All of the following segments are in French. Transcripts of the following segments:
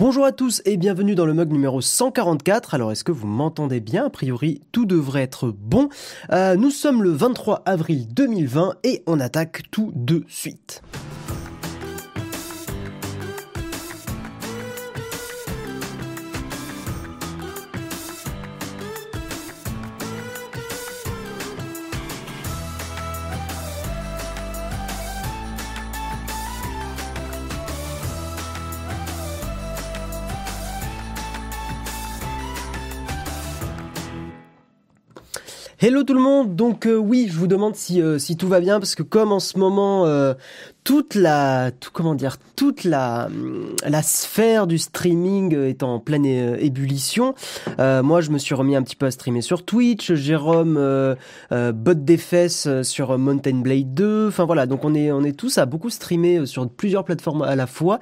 Bonjour à tous et bienvenue dans le mug numéro 144. Alors est-ce que vous m'entendez bien? A priori tout devrait être bon. Euh, nous sommes le 23 avril 2020 et on attaque tout de suite. Hello tout le monde, donc euh, oui, je vous demande si, euh, si tout va bien parce que comme en ce moment euh, toute la tout, comment dire toute la la sphère du streaming est en pleine ébullition. Euh, moi, je me suis remis un petit peu à streamer sur Twitch. Jérôme euh, euh, botte des fesses sur Mountain Blade 2. Enfin voilà, donc on est on est tous à beaucoup streamer sur plusieurs plateformes à la fois.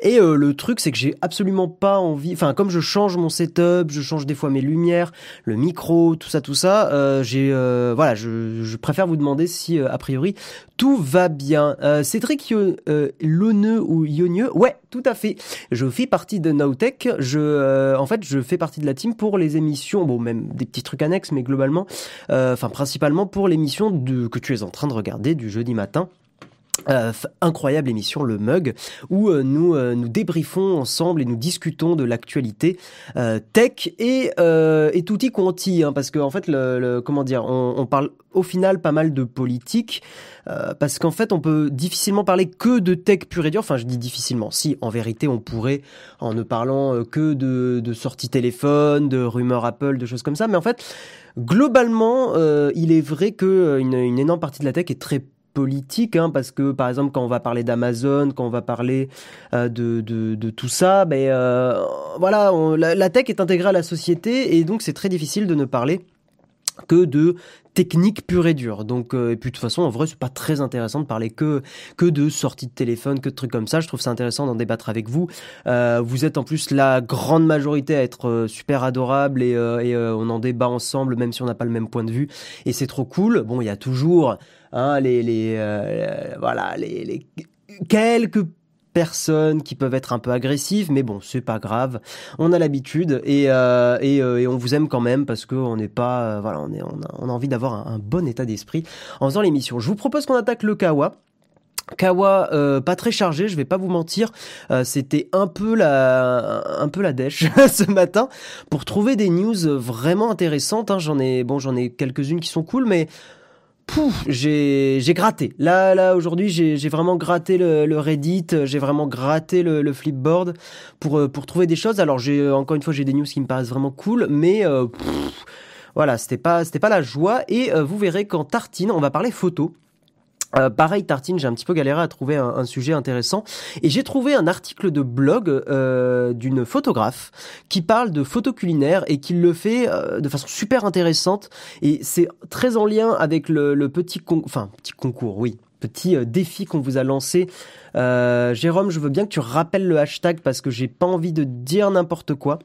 Et le truc, c'est que j'ai absolument pas envie. Enfin, comme je change mon setup, je change des fois mes lumières, le micro, tout ça, tout ça. j'ai voilà, je, je préfère vous demander si a priori tout va bien. c'est Cédric euh, ou Yonieux, ouais, tout à fait. Je fais partie de Nowtech. Je, euh, en fait, je fais partie de la team pour les émissions, bon, même des petits trucs annexes, mais globalement, euh, enfin, principalement pour l'émission que tu es en train de regarder du jeudi matin. Euh, incroyable émission le mug où euh, nous euh, nous débriefons ensemble et nous discutons de l'actualité tech et et tutti quanti hein, parce que en fait le, comment dire on, on, parle au final pas mal de politique parce qu'en fait on peut difficilement parler que de tech pure et dure. Enfin je dis difficilement. Si en vérité on pourrait en ne parlant que de de sorties téléphone de rumeurs Apple de choses comme ça. Mais en fait globalement il est vrai que une, une énorme partie de la tech est très politique, hein, parce que par exemple quand on va parler d'Amazon, quand on va parler euh, de, tout ça, ben euh, voilà, la, tech est intégrée à la société et donc c'est très difficile de ne parler que de technique pure et dure. Donc euh, et puis de toute façon en vrai c'est pas très intéressant de parler que de sorties de téléphone, que de trucs comme ça. Je trouve ça intéressant d'en débattre avec vous. Vous êtes en plus la grande majorité à être super adorable et on en débat ensemble même si on n'a pas le même point de vue et c'est trop cool. Bon il y a toujours hein, les les voilà les, les quelques personnes qui peuvent être un peu agressives, mais bon, c'est pas grave. On a l'habitude et, euh, et, euh, et, on vous aime quand même parce qu'on n'est pas, euh, voilà, on, est, on, a, on envie d'avoir un, bon état d'esprit en faisant l'émission. Je vous propose qu'on attaque le Kawa. Kawa euh, pas très chargé, je vais pas vous mentir, c'était un peu la un peu la dèche ce matin pour trouver des news vraiment intéressantes. Hein. J'en ai bon, j'en ai quelques-unes qui sont cool, mais j'ai gratté. Là, là aujourd'hui, j'ai vraiment gratté le, Reddit, j'ai vraiment gratté le, Flipboard pour euh, pour trouver des choses. Alors, j'ai encore une fois, j'ai des news qui me paraissent vraiment cool, mais euh, voilà, c'était pas c'était pas la joie. Et euh, vous verrez qu'en tartine, on va parler photo. Euh, pareil, Tartine, j'ai un petit peu galéré à trouver un, sujet intéressant. Et j'ai trouvé un article de blog euh, d'une photographe qui parle de photo culinaire et qui le fait euh, de façon super intéressante. Et c'est très en lien avec le, petit, enfin, petit concours, oui, petit défi qu'on vous a lancé. Jérôme, je veux bien que tu rappelles le hashtag parce que j'ai pas envie de dire n'importe quoi.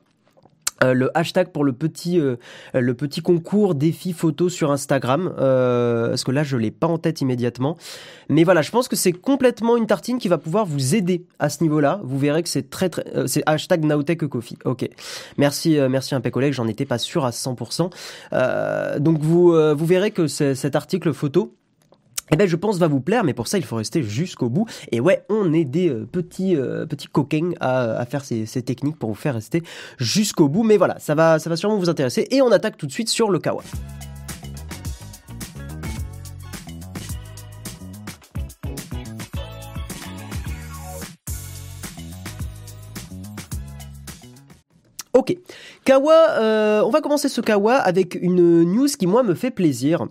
Euh, le hashtag pour le petit euh, le petit concours défi photo sur Instagram euh, parce que là je l'ai pas en tête immédiatement. Mais voilà je pense que c'est complètement une tartine qui va pouvoir vous aider à ce niveau là vous verrez que c'est très très c'est hashtag Coffee. Ok. Merci merci un peu collègue j'en étais pas sûr à 100% donc vous vous verrez que cet article photo eh ben, je pense va vous plaire, mais pour ça, il faut rester jusqu'au bout. Et ouais, on est des euh, petits euh, petits coquins à, faire ces, techniques pour vous faire rester jusqu'au bout. Mais voilà, ça va ça va sûrement vous intéresser. Et on attaque tout de suite sur le kawa. Ok, Kawa, euh, on va commencer ce Kawa avec une news qui moi me fait plaisir.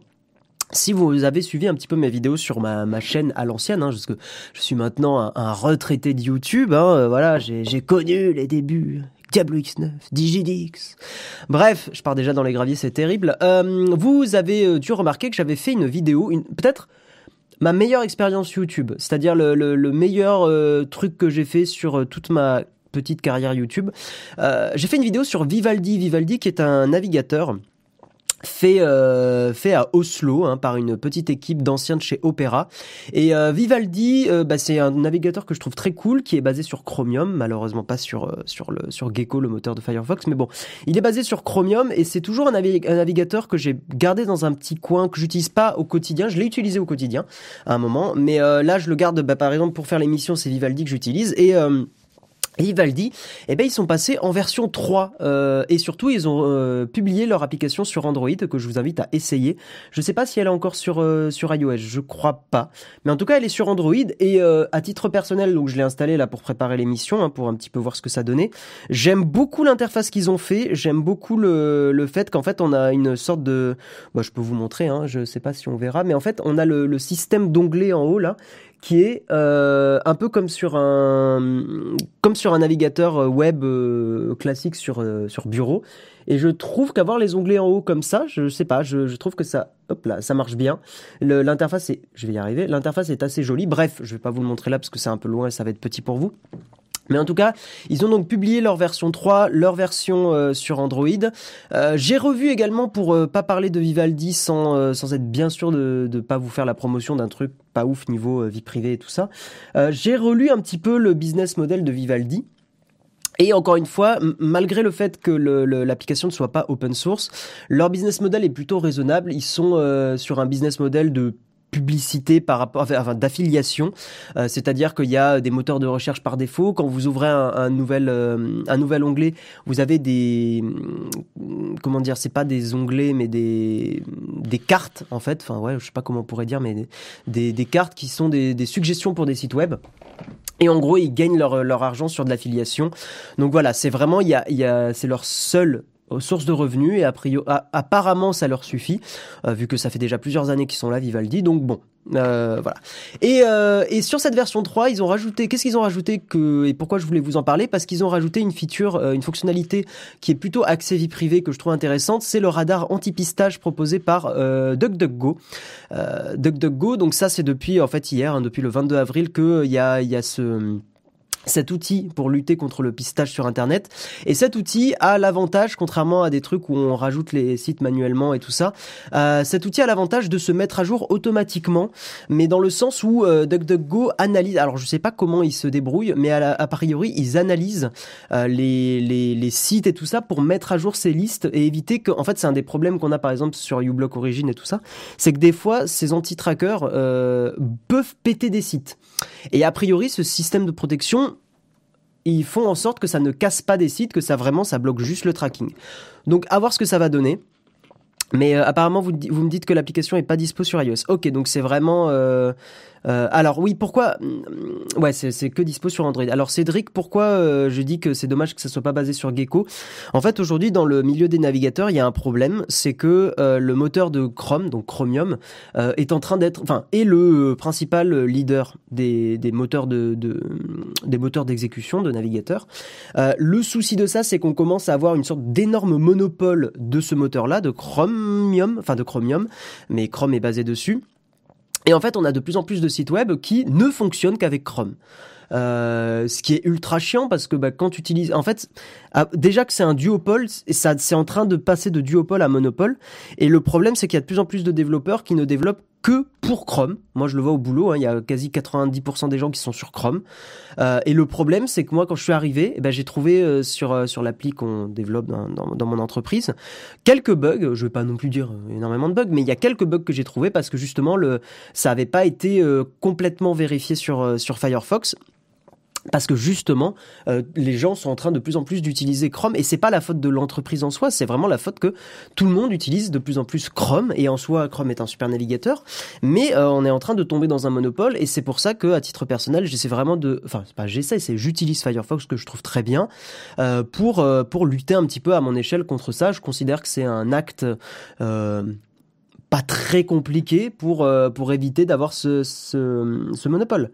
Si vous avez suivi un petit peu mes vidéos sur ma, chaîne à l'ancienne, hein, parce je suis maintenant un, retraité de YouTube, hein, euh, voilà, j'ai connu les débuts. Diablo X9, DigiDix. Bref, je pars déjà dans les graviers, c'est terrible. Euh, vous avez euh, dû remarquer que j'avais fait une vidéo, une, peut-être ma meilleure expérience YouTube, c'est-à-dire le, meilleur truc que j'ai fait sur toute ma petite carrière YouTube. j'ai fait une vidéo sur Vivaldi, Vivaldi qui est un navigateur fait euh, fait à Oslo hein, par une petite équipe d'anciens de chez Opera et euh, Vivaldi euh, bah, c'est un navigateur que je trouve très cool qui est basé sur Chromium. Malheureusement pas sur euh, sur le sur Gecko le moteur de Firefox mais bon. Il est basé sur Chromium et c'est toujours un, un navigateur que j'ai gardé dans un petit coin que j'utilise pas au quotidien. Je l'ai utilisé au quotidien à un moment mais euh, là je le garde bah, par exemple pour faire l'émission c'est Vivaldi que j'utilise. Et et Vivaldi, eh ben ils sont passés en version 3 euh, et surtout ils ont euh, publié leur application sur Android que je vous invite à essayer. Je sais pas si elle est encore sur euh, sur iOS, je crois pas, mais en tout cas elle est sur Android et euh, à titre personnel donc je l'ai installée là pour préparer l'émission hein, pour un petit peu voir ce que ça donnait. J'aime beaucoup l'interface qu'ils ont fait, j'aime beaucoup le, le fait qu'en fait on a une sorte de, bah, je peux vous montrer, hein, je sais pas si on verra, mais en fait on a le, le système d'onglets en haut là qui est euh, un peu comme sur un comme sur un navigateur euh, web euh, classique sur sur bureau. Et je trouve qu'avoir les onglets en haut comme ça je sais pas je, trouve que ça hop là ça marche bien. L'interface est je vais y arriver l'interface est assez jolie. Bref je vais pas vous le montrer là parce que c'est un peu loin et ça va être petit pour vous mais en tout cas, ils ont donc publié leur version 3, leur version euh, sur Android. Euh, J'ai revu également, pour euh, pas parler de Vivaldi sans, euh, sans être bien sûr de ne pas vous faire la promotion d'un truc pas ouf niveau vie privée et tout ça, j'ai relu un petit peu le business model de Vivaldi. Et encore une fois, malgré le fait que l'application ne soit pas open source, leur business model est plutôt raisonnable. Ils sont sur un business model de publicité par rapport enfin, d'affiliation. Euh, c'est-à-dire qu'il y a des moteurs de recherche par défaut. Quand vous ouvrez un, un nouvel euh, un nouvel onglet vous avez des hum, comment dire c'est pas des onglets mais des des cartes en fait. Enfin ouais je sais pas comment on pourrait dire mais des, des, cartes qui sont des, des suggestions pour des sites web. Et en gros, ils gagnent leur, leur argent sur de l'affiliation. Donc voilà, c'est vraiment, il y a, y a, c'est leur seule euh, source de revenus et a priori, apparemment ça leur suffit euh, vu que ça fait déjà plusieurs années qu'ils sont là Vivaldi donc bon euh, voilà. Et, euh, et sur cette version 3 ils ont rajouté qu'est-ce qu'ils ont rajouté que et pourquoi je voulais vous en parler? Parce qu'ils ont rajouté une feature une fonctionnalité qui est plutôt axée vie privée que je trouve intéressante c'est le radar anti-pistage proposé par DuckDuckGo. DuckDuckGo donc ça c'est depuis en fait hier hein, depuis le 22 avril que il y a y a ce cet outil pour lutter contre le pistage sur Internet. Et cet outil a l'avantage, contrairement à des trucs où on rajoute les sites manuellement et tout ça, euh, cet outil a l'avantage de se mettre à jour automatiquement, mais dans le sens où euh, DuckDuckGo analyse, alors je sais pas comment ils se débrouillent, mais à, la, a priori ils analysent euh, les, les, les sites et tout ça pour mettre à jour ces listes et éviter que, en fait c'est un des problèmes qu'on a par exemple sur uBlock Origin et tout ça, c'est que des fois ces anti-trackers euh, peuvent péter des sites. Et a priori, ce système de protection, ils font en sorte que ça ne casse pas des sites, que ça vraiment, ça bloque juste le tracking. Donc, à voir ce que ça va donner. Mais euh, apparemment, vous, me dites que l'application est pas dispo sur iOS. Ok, donc c'est vraiment. euh, euh, alors oui, pourquoi mm, Ouais, c'est que dispo sur Android. Alors Cédric, pourquoi euh, je dis que c'est dommage que ça soit pas basé sur Gecko? En fait, aujourd'hui, dans le milieu des navigateurs, il y a un problème, c'est que euh, le moteur de Chrome, donc Chromium, euh, est en train d'être, enfin, est le principal leader des, des moteurs de, de des moteurs d'exécution de navigateurs. Le souci de ça, c'est qu'on commence à avoir une sorte d'énorme monopole de ce moteur-là, de Chromium, enfin de Chromium, mais Chrome est basé dessus. Et en fait, on a de plus en plus de sites web qui ne fonctionnent qu'avec Chrome. Euh, ce qui est ultra chiant parce que bah, quand tu utilises, en fait, ah, déjà que c'est un duopole, ça, c'est en train de passer de duopole à monopole. Et le problème, c'est qu'il y a de plus en plus de développeurs qui ne développent que pour Chrome. Moi, je le vois au boulot. hein, il y a quasi 90% des gens qui sont sur Chrome. Euh, et le problème, c'est que moi, quand je suis arrivé, eh ben, j'ai trouvé euh, sur euh, sur l'appli qu'on développe dans, dans, mon entreprise quelques bugs. Je vais pas non plus dire énormément de bugs, mais il y a quelques bugs que j'ai trouvé parce que justement, le ça avait pas été complètement vérifié sur sur Firefox. Parce que justement, euh, les gens sont en train de plus en plus d'utiliser Chrome et c'est pas la faute de l'entreprise en soi, c'est vraiment la faute que tout le monde utilise de plus en plus Chrome et en soi Chrome est un super navigateur, mais euh, on est en train de tomber dans un monopole et c'est pour ça que à titre personnel j'essaie vraiment de, enfin c'est pas j'essaie, c'est j'utilise Firefox que je trouve très bien euh, pour pour lutter un petit peu à mon échelle contre ça. Je considère que c'est un acte pas très compliqué pour pour éviter d'avoir ce ce monopole.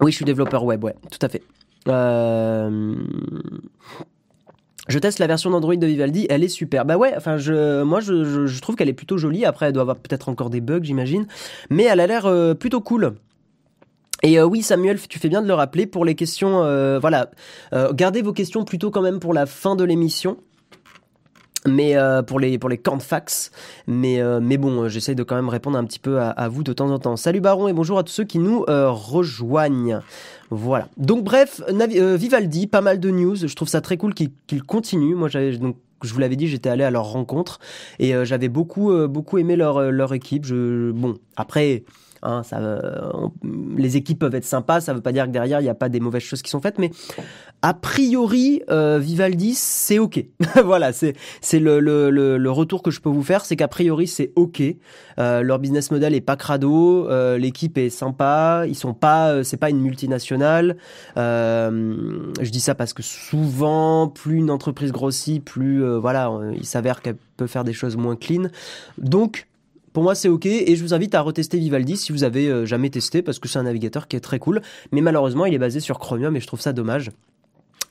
Oui, je suis développeur web, ouais, tout à fait. Euh... Je teste la version d'Android de Vivaldi, elle est super. Bah ouais, enfin je, moi je, trouve qu'elle est plutôt jolie. Après, elle doit avoir peut-être encore des bugs, j'imagine, mais elle a l'air euh, plutôt cool. Et euh, oui, Samuel, tu fais bien de le rappeler pour les questions. voilà, Euh, gardez vos questions plutôt quand même pour la fin de l'émission. Mais euh, pour les pour les camps de fax mais euh, mais bon euh, j'essaye de quand même répondre un petit peu à, à, vous de temps en temps. Salut Baron et bonjour à tous ceux qui nous rejoignent. Voilà. Donc bref Vivaldi pas mal de news. Je trouve ça très cool qu'il continue. Moi j'avais donc je vous l'avais dit, j'étais allé à leur rencontre et j'avais beaucoup beaucoup aimé leur leur équipe. Je bon après Hein, ça, les équipes peuvent être sympas, ça veut pas dire que derrière il n'y a pas des mauvaises choses qui sont faites, mais a priori euh, Vivaldi c'est ok. voilà, c'est c'est le, le, le, retour que je peux vous faire, c'est qu'a priori c'est ok. Euh, leur business model est pas crado, euh, l'équipe est sympa, ils sont pas, euh, c'est pas une multinationale. Euh, je dis ça parce que souvent, plus une entreprise grossit, plus voilà, il s'avère qu'elle peut faire des choses moins clean. Donc pour moi, c'est ok et je vous invite à retester Vivaldi si vous avez euh, jamais testé parce que c'est un navigateur qui est très cool. Mais malheureusement, il est basé sur Chromium et je trouve ça dommage.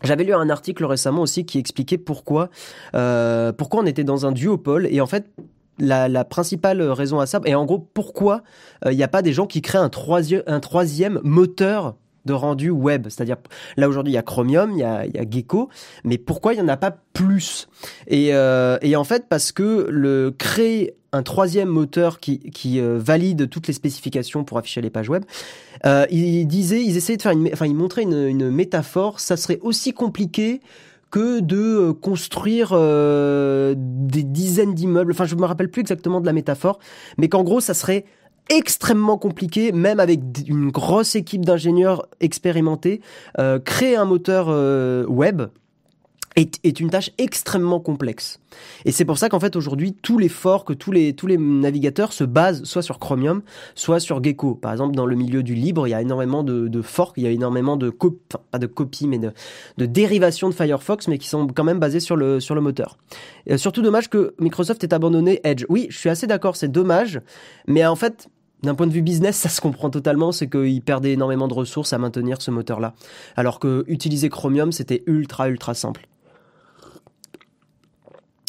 J'avais lu un article récemment aussi qui expliquait pourquoi, euh, pourquoi on était dans un duopole et en fait la, principale raison à ça, et en gros pourquoi euh, il n'y a pas des gens qui créent un troisième, un troisième moteur de rendu web. C'est-à-dire, là aujourd'hui, il y a Chromium, il y a, Gecko, mais pourquoi il n'y en a pas plus? Et, euh, et en fait, parce que le créer un troisième moteur qui, euh, valide toutes les spécifications pour afficher les pages web. Euh, ils disaient, ils essayaient de faire une, enfin, ils montraient une, métaphore. Ça serait aussi compliqué que de euh, construire euh, des dizaines d'immeubles. Enfin, je me rappelle plus exactement de la métaphore, mais qu'en gros, ça serait extrêmement compliqué, même avec une grosse équipe d'ingénieurs expérimentés, créer un moteur web est, est, une tâche extrêmement complexe. Et c'est pour ça qu'en fait aujourd'hui tous les forks, tous les tous les navigateurs se basent soit sur Chromium, soit sur Gecko. Par exemple, dans le milieu du libre, il y a énormément de, de forks, il y a énormément de copies, enfin, pas de copies, mais de, de dérivations de Firefox, mais qui sont quand même basées sur le sur le moteur. Et surtout dommage que Microsoft ait abandonné Edge. Oui, je suis assez d'accord, c'est dommage, mais en fait d'un point de vue business, ça se comprend totalement, c'est qu'ils perdaient énormément de ressources à maintenir ce moteur-là. Alors que utiliser Chromium, c'était ultra, ultra simple.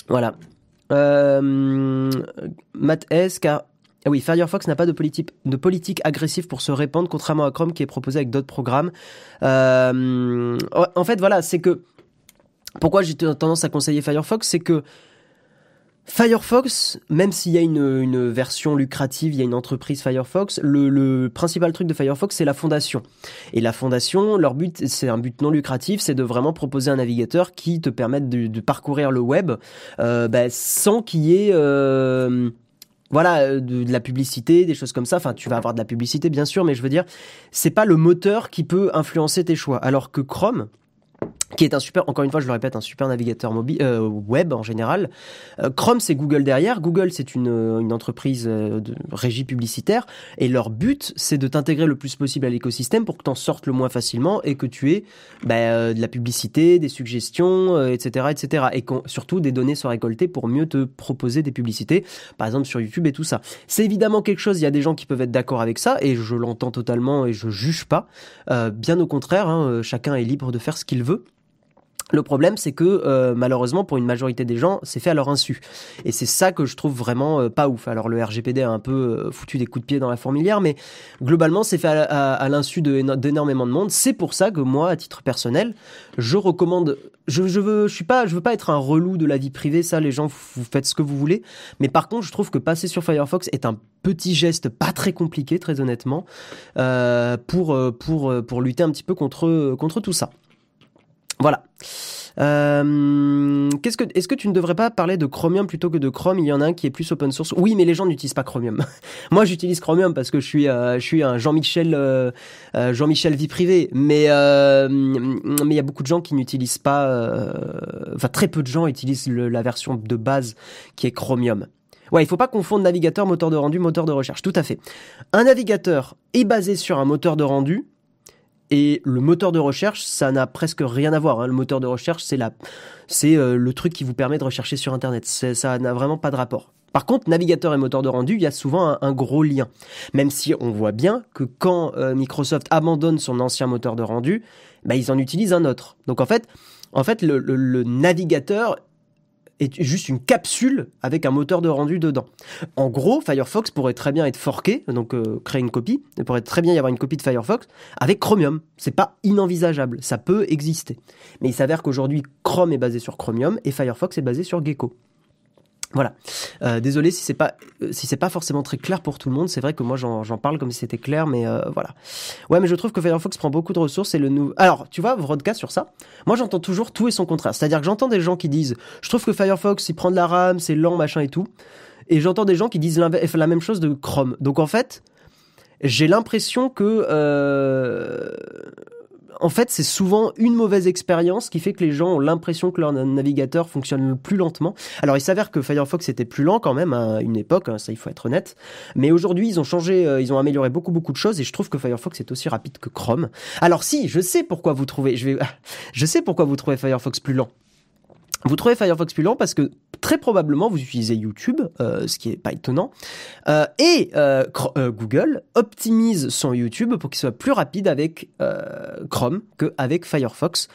Voilà. Euh, Matt S, car ah oui, Firefox n'a pas de politique, agressive pour se répandre, contrairement à Chrome qui est proposé avec d'autres programmes. Euh, en fait, voilà, c'est que pourquoi j'ai tendance à conseiller Firefox, c'est que Firefox, même s'il y a une, version lucrative, il y a une entreprise Firefox, le, principal truc de Firefox, c'est la fondation. Et la fondation, leur but, c'est un but non lucratif, c'est de vraiment proposer un navigateur qui te permette de, de parcourir le web euh, bah, sans qu'il y ait... Euh, voilà de, de, la publicité, des choses comme ça. Enfin, tu vas avoir de la publicité bien sûr, mais je veux dire, c'est pas le moteur qui peut influencer tes choix. Alors que Chrome, qui est un super, encore une fois, je le répète, un super navigateur mobile, euh, web en général. Euh, Chrome, c'est Google derrière. Google, c'est une, euh, une entreprise euh, de régie publicitaire, et leur but, c'est de t'intégrer le plus possible à l'écosystème pour que tu en sortes le moins facilement et que tu aies bah, de la publicité, des suggestions, etc., etc., et surtout des données soient récoltées pour mieux te proposer des publicités, par exemple sur YouTube et tout ça. C'est évidemment quelque chose. Il y a des gens qui peuvent être d'accord avec ça, et je l'entends totalement et je juge pas. bien au contraire, hein, chacun est libre de faire ce qu'il veut. Le problème, c'est que euh, malheureusement, pour une majorité des gens, c'est fait à leur insu. Et c'est ça que je trouve vraiment euh, pas ouf. Alors le RGPD a un peu euh, foutu des coups de pied dans la fourmilière, mais globalement, c'est fait à, l'insu d'énormément de, monde. C'est pour ça que moi, à titre personnel, je recommande. Je, je veux, je suis pas, je veux pas être un relou de la vie privée. Ça, les gens, vous faites ce que vous voulez. Mais par contre, je trouve que passer sur Firefox est un petit geste pas très compliqué, très honnêtement, pour pour pour lutter un petit peu contre contre tout ça. Voilà. Euh, qu'est-ce que, est-ce que tu ne devrais pas parler de Chromium plutôt que de Chrome? Il y en a un qui est plus open source. Oui, mais les gens n'utilisent pas Chromium. Moi, j'utilise Chromium parce que je suis, euh, je suis un Jean-Michel, euh, euh Jean-Michel vie privée. Mais mais il y a beaucoup de gens qui n'utilisent pas. Enfin, très peu de gens utilisent la version de base qui est Chromium. Ouais, il faut pas confondre navigateur, moteur de rendu, moteur de recherche. Tout à fait. Un navigateur est basé sur un moteur de rendu et le moteur de recherche, ça n'a presque rien à voir. Hein. Le moteur de recherche, c'est la, c'est euh, le truc qui vous permet de rechercher sur Internet. Ça n'a vraiment pas de rapport. Par contre, navigateur et moteur de rendu, il y a souvent un, gros lien. Même si on voit bien que quand euh, Microsoft abandonne son ancien moteur de rendu, bah, ils en utilisent un autre. Donc en fait, en fait, le, le, le navigateur est juste une capsule avec un moteur de rendu dedans. En gros, Firefox pourrait très bien être forqué, donc euh, créer une copie. Il pourrait très bien y avoir une copie de Firefox avec Chromium. C'est pas inenvisageable, ça peut exister. Mais il s'avère qu'aujourd'hui, Chrome est basé sur Chromium et Firefox est basé sur Gecko. Voilà. Euh, désolé si c'est pas euh, si c'est pas forcément très clair pour tout le monde. C'est vrai que moi j'en parle comme si c'était clair, mais euh, voilà. Ouais, mais je trouve que Firefox prend beaucoup de ressources et le nouveau. Alors, tu vois, Vodka sur ça. Moi, j'entends toujours tout et son contraire. C'est-à-dire que j'entends des gens qui disent, je trouve que Firefox il prend de la RAM, c'est lent, machin et tout. Et j'entends des gens qui disent la même chose de Chrome. Donc en fait, j'ai l'impression que euh, en fait, c'est souvent une mauvaise expérience qui fait que les gens ont l'impression que leur navigateur fonctionne plus lentement. Alors, il s'avère que Firefox était plus lent quand même à une époque, hein, ça il faut être honnête. Mais aujourd'hui, ils ont changé, euh, ils ont amélioré beaucoup beaucoup de choses et je trouve que Firefox est aussi rapide que Chrome. Alors si, je sais pourquoi vous trouvez, je vais, je sais pourquoi vous trouvez Firefox plus lent. Vous trouvez Firefox plus lent parce que très probablement vous utilisez YouTube, euh, ce qui est pas étonnant, euh, et euh, Google optimise son YouTube pour qu'il soit plus rapide avec Chrome qu'avec Firefox.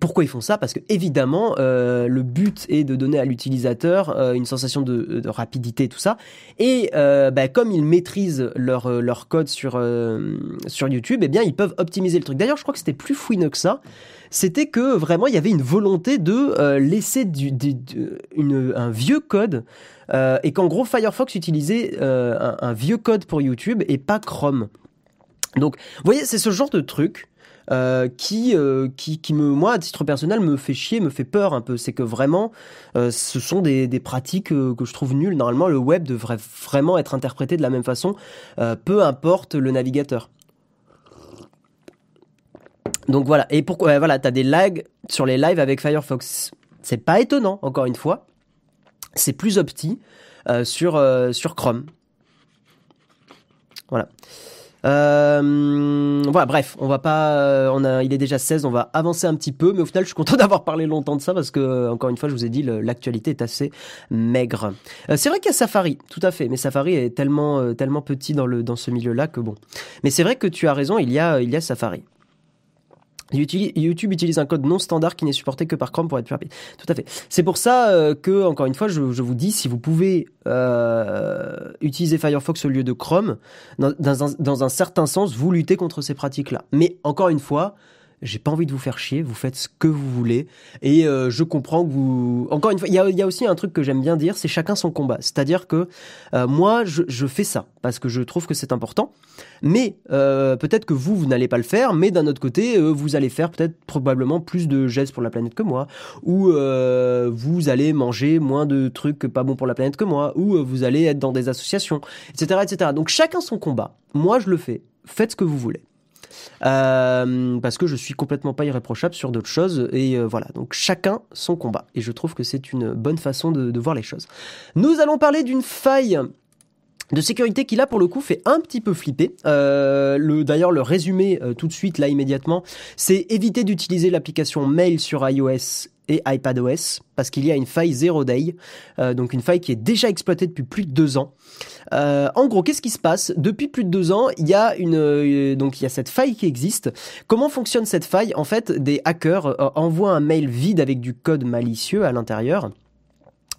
Pourquoi ils font ça? Parce que évidemment, le but est de donner à l'utilisateur une sensation de, rapidité tout ça. Et bah, comme ils maîtrisent leur, leur code sur, sur YouTube, eh bien ils peuvent optimiser le truc. D'ailleurs, je crois que c'était plus fouineux que ça c'était que vraiment il y avait une volonté de euh, laisser un vieux code euh, et qu'en gros Firefox utilisait euh, un, vieux code pour YouTube et pas Chrome. Donc, vous voyez, c'est ce genre de truc. Qui, qui, qui me, moi, à titre personnel, me fait chier, me fait peur un peu. C'est que vraiment, ce sont des, des pratiques que je trouve nulles. Normalement, le web devrait vraiment être interprété de la même façon, peu importe le navigateur. Donc voilà. Et pourquoi Voilà, t'as des lags sur les lives avec Firefox. C'est pas étonnant, encore une fois. C'est plus opti euh, sur euh, sur Chrome. Voilà. Euh, voilà, bref, on va pas, on a, il est déjà 16, on va avancer un petit peu, mais au final, je suis content d'avoir parlé longtemps de ça parce que, encore une fois, je vous ai dit, l'actualité est assez maigre. c'est vrai qu'il y a Safari, tout à fait, mais Safari est tellement, tellement petit dans le, dans ce milieu-là que bon. Mais c'est vrai que tu as raison, il y a, il y a Safari. YouTube utilise un code non standard qui n'est supporté que par Chrome pour être plus rapide. Tout à fait. C'est pour ça euh, que, encore une fois, je, vous dis, si vous pouvez euh, utiliser Firefox au lieu de Chrome, dans, un, dans un certain sens, vous luttez contre ces pratiques-là. Mais encore une fois, j'ai pas envie de vous faire chier, vous faites ce que vous voulez. Et euh, je comprends que vous... Encore une fois, il y a, y a, aussi un truc que j'aime bien dire, c'est chacun son combat. C'est-à-dire que euh, moi, je, je, fais ça parce que je trouve que c'est important. Mais euh, peut-être que vous, vous n'allez pas le faire, mais d'un autre côté, vous allez faire peut-être probablement plus de gestes pour la planète que moi, ou vous allez manger moins de trucs pas bons pour la planète que moi, ou vous allez être dans des associations, etc., etc. Donc chacun son combat. Moi, je le fais. Faites ce que vous voulez. Euh, parce que je suis complètement pas irréprochable sur d'autres choses et euh, voilà donc chacun son combat et je trouve que c'est une bonne façon de, voir les choses. Nous allons parler d'une faille de sécurité qui là pour le coup fait un petit peu flipper. Euh, le d'ailleurs le résumé tout de suite là immédiatement, c'est éviter d'utiliser l'application Mail sur iOS et iPadOS parce qu'il y a une faille zero day, euh, donc une faille qui est déjà exploitée depuis plus de deux ans. Euh, en gros, qu'est-ce qui se passe? Depuis plus de deux ans, il y a une euh, donc il y a cette faille qui existe. Comment fonctionne cette faille? En fait, des hackers envoient un mail vide avec du code malicieux à l'intérieur.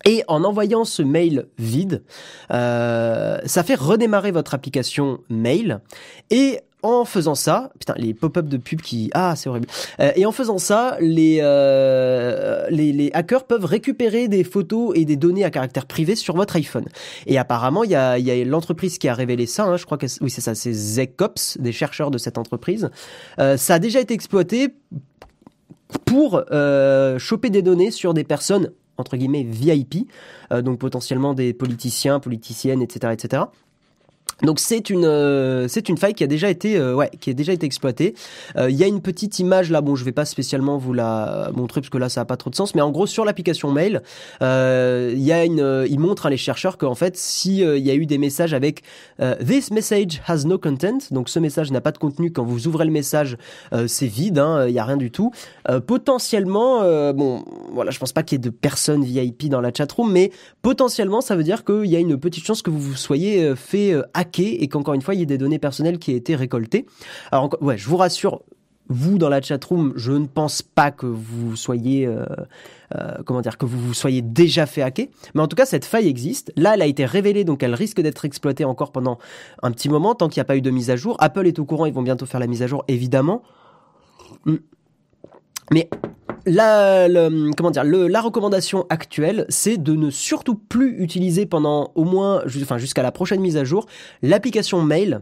Et en envoyant ce mail vide, ça fait redémarrer votre application mail. Et en faisant ça, putain, les pop-up de pub qui, ah, c'est horrible. Euh, et en faisant ça, les, euh, les, les hackers peuvent récupérer des photos et des données à caractère privé sur votre iPhone. Et apparemment, il y a, y a l'entreprise qui a révélé ça. Hein, je crois que oui, c'est ça, c'est Zecops, des chercheurs de cette entreprise. Euh, ça a déjà été exploité pour choper des données sur des personnes entre guillemets VIP, donc potentiellement des politiciens, politiciennes, etc., etc. Donc c'est une euh, c'est une faille qui a déjà été euh, ouais qui a déjà été exploitée. Il y a une petite image là bon je vais pas spécialement vous la montrer parce que là ça a pas trop de sens mais en gros sur l'application mail il y a une il montre à les chercheurs qu'en fait si il y a eu des messages avec this message has no content donc ce message n'a pas de contenu quand vous ouvrez le message c'est vide hein, il y a rien du tout potentiellement bon voilà je pense pas qu'il y ait de personnes VIP dans la chatroom mais potentiellement ça veut dire qu'il y a une petite chance que vous soyez fait et qu'encore une fois, il y ait des données personnelles qui aient été récoltées. Alors, ouais, je vous rassure, vous dans la chatroom, je ne pense pas que vous soyez, euh, euh, comment dire, que vous vous soyez déjà fait hacker. Mais en tout cas, cette faille existe. Là, elle a été révélée, donc elle risque d'être exploitée encore pendant un petit moment, tant qu'il n'y a pas eu de mise à jour. Apple est au courant, ils vont bientôt faire la mise à jour, évidemment. Hmm. Mais la, comment dire, la recommandation actuelle, c'est de ne surtout plus utiliser pendant au moins, jusqu'à la prochaine mise à jour, l'application mail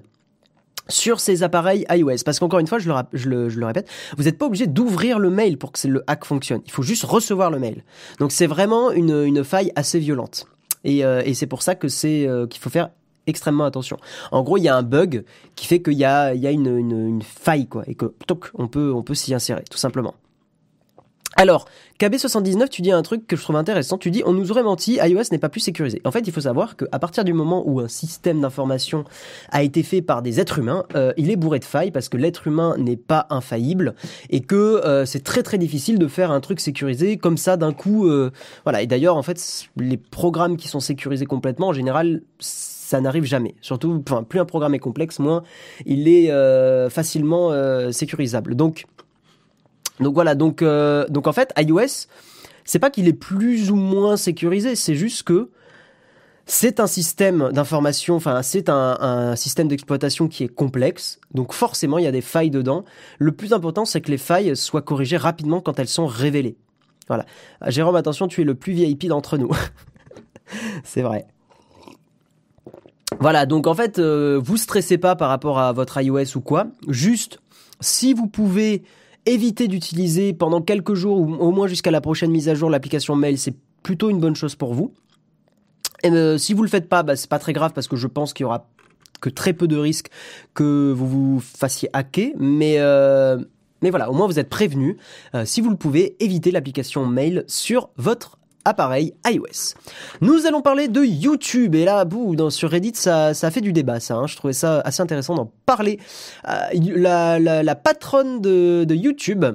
sur ces appareils iOS. Parce qu'encore une fois, je le, répète, vous n'êtes pas obligé d'ouvrir le mail pour que le hack fonctionne. Il faut juste recevoir le mail. Donc c'est vraiment une, faille assez violente. Et, euh, et c'est pour ça que c'est euh, qu'il faut faire extrêmement attention. En gros, il y a un bug qui fait qu'il y a, une, faille, quoi, et que toc, on peut s'y insérer, tout simplement. Alors, KB79, tu dis un truc que je trouve intéressant. Tu dis, on nous aurait menti, iOS n'est pas plus sécurisé. En fait, il faut savoir qu'à partir du moment où un système d'information a été fait par des êtres humains, euh, il est bourré de failles parce que l'être humain n'est pas infaillible et que euh, c'est très très difficile de faire un truc sécurisé comme ça d'un coup. euh, voilà. Et d'ailleurs, en fait, les programmes qui sont sécurisés complètement, en général, ça n'arrive jamais. Surtout, enfin, plus un programme est complexe, moins il est euh, facilement sécurisable. Donc, donc voilà. Donc, euh, donc en fait, iOS, c'est pas qu'il est plus ou moins sécurisé, c'est juste que c'est un système d'information, enfin c'est un, système d'exploitation qui est complexe, donc forcément il y a des failles dedans. Le plus important c'est que les failles soient corrigées rapidement quand elles sont révélées. Voilà. Jérôme, attention, tu es le plus VIP d'entre nous. c'est vrai. Voilà, donc en fait, euh, vous stressez pas par rapport à votre iOS ou quoi. Juste, si vous pouvez éviter d'utiliser pendant quelques jours ou au moins jusqu'à la prochaine mise à jour l'application mail, c'est plutôt une bonne chose pour vous. Et euh, si vous le faites pas, bah, c'est pas très grave parce que je pense qu'il y aura que très peu de risques que vous vous fassiez hacker, mais euh, voilà, au moins vous êtes prévenu. Euh, si vous le pouvez, évitez l'application mail sur votre appareil iOS. Nous allons parler de YouTube et là, bouh, dans, sur Reddit, ça, ça fait du débat, ça. hein. Je trouvais ça assez intéressant d'en parler. Euh, la, patronne de, YouTube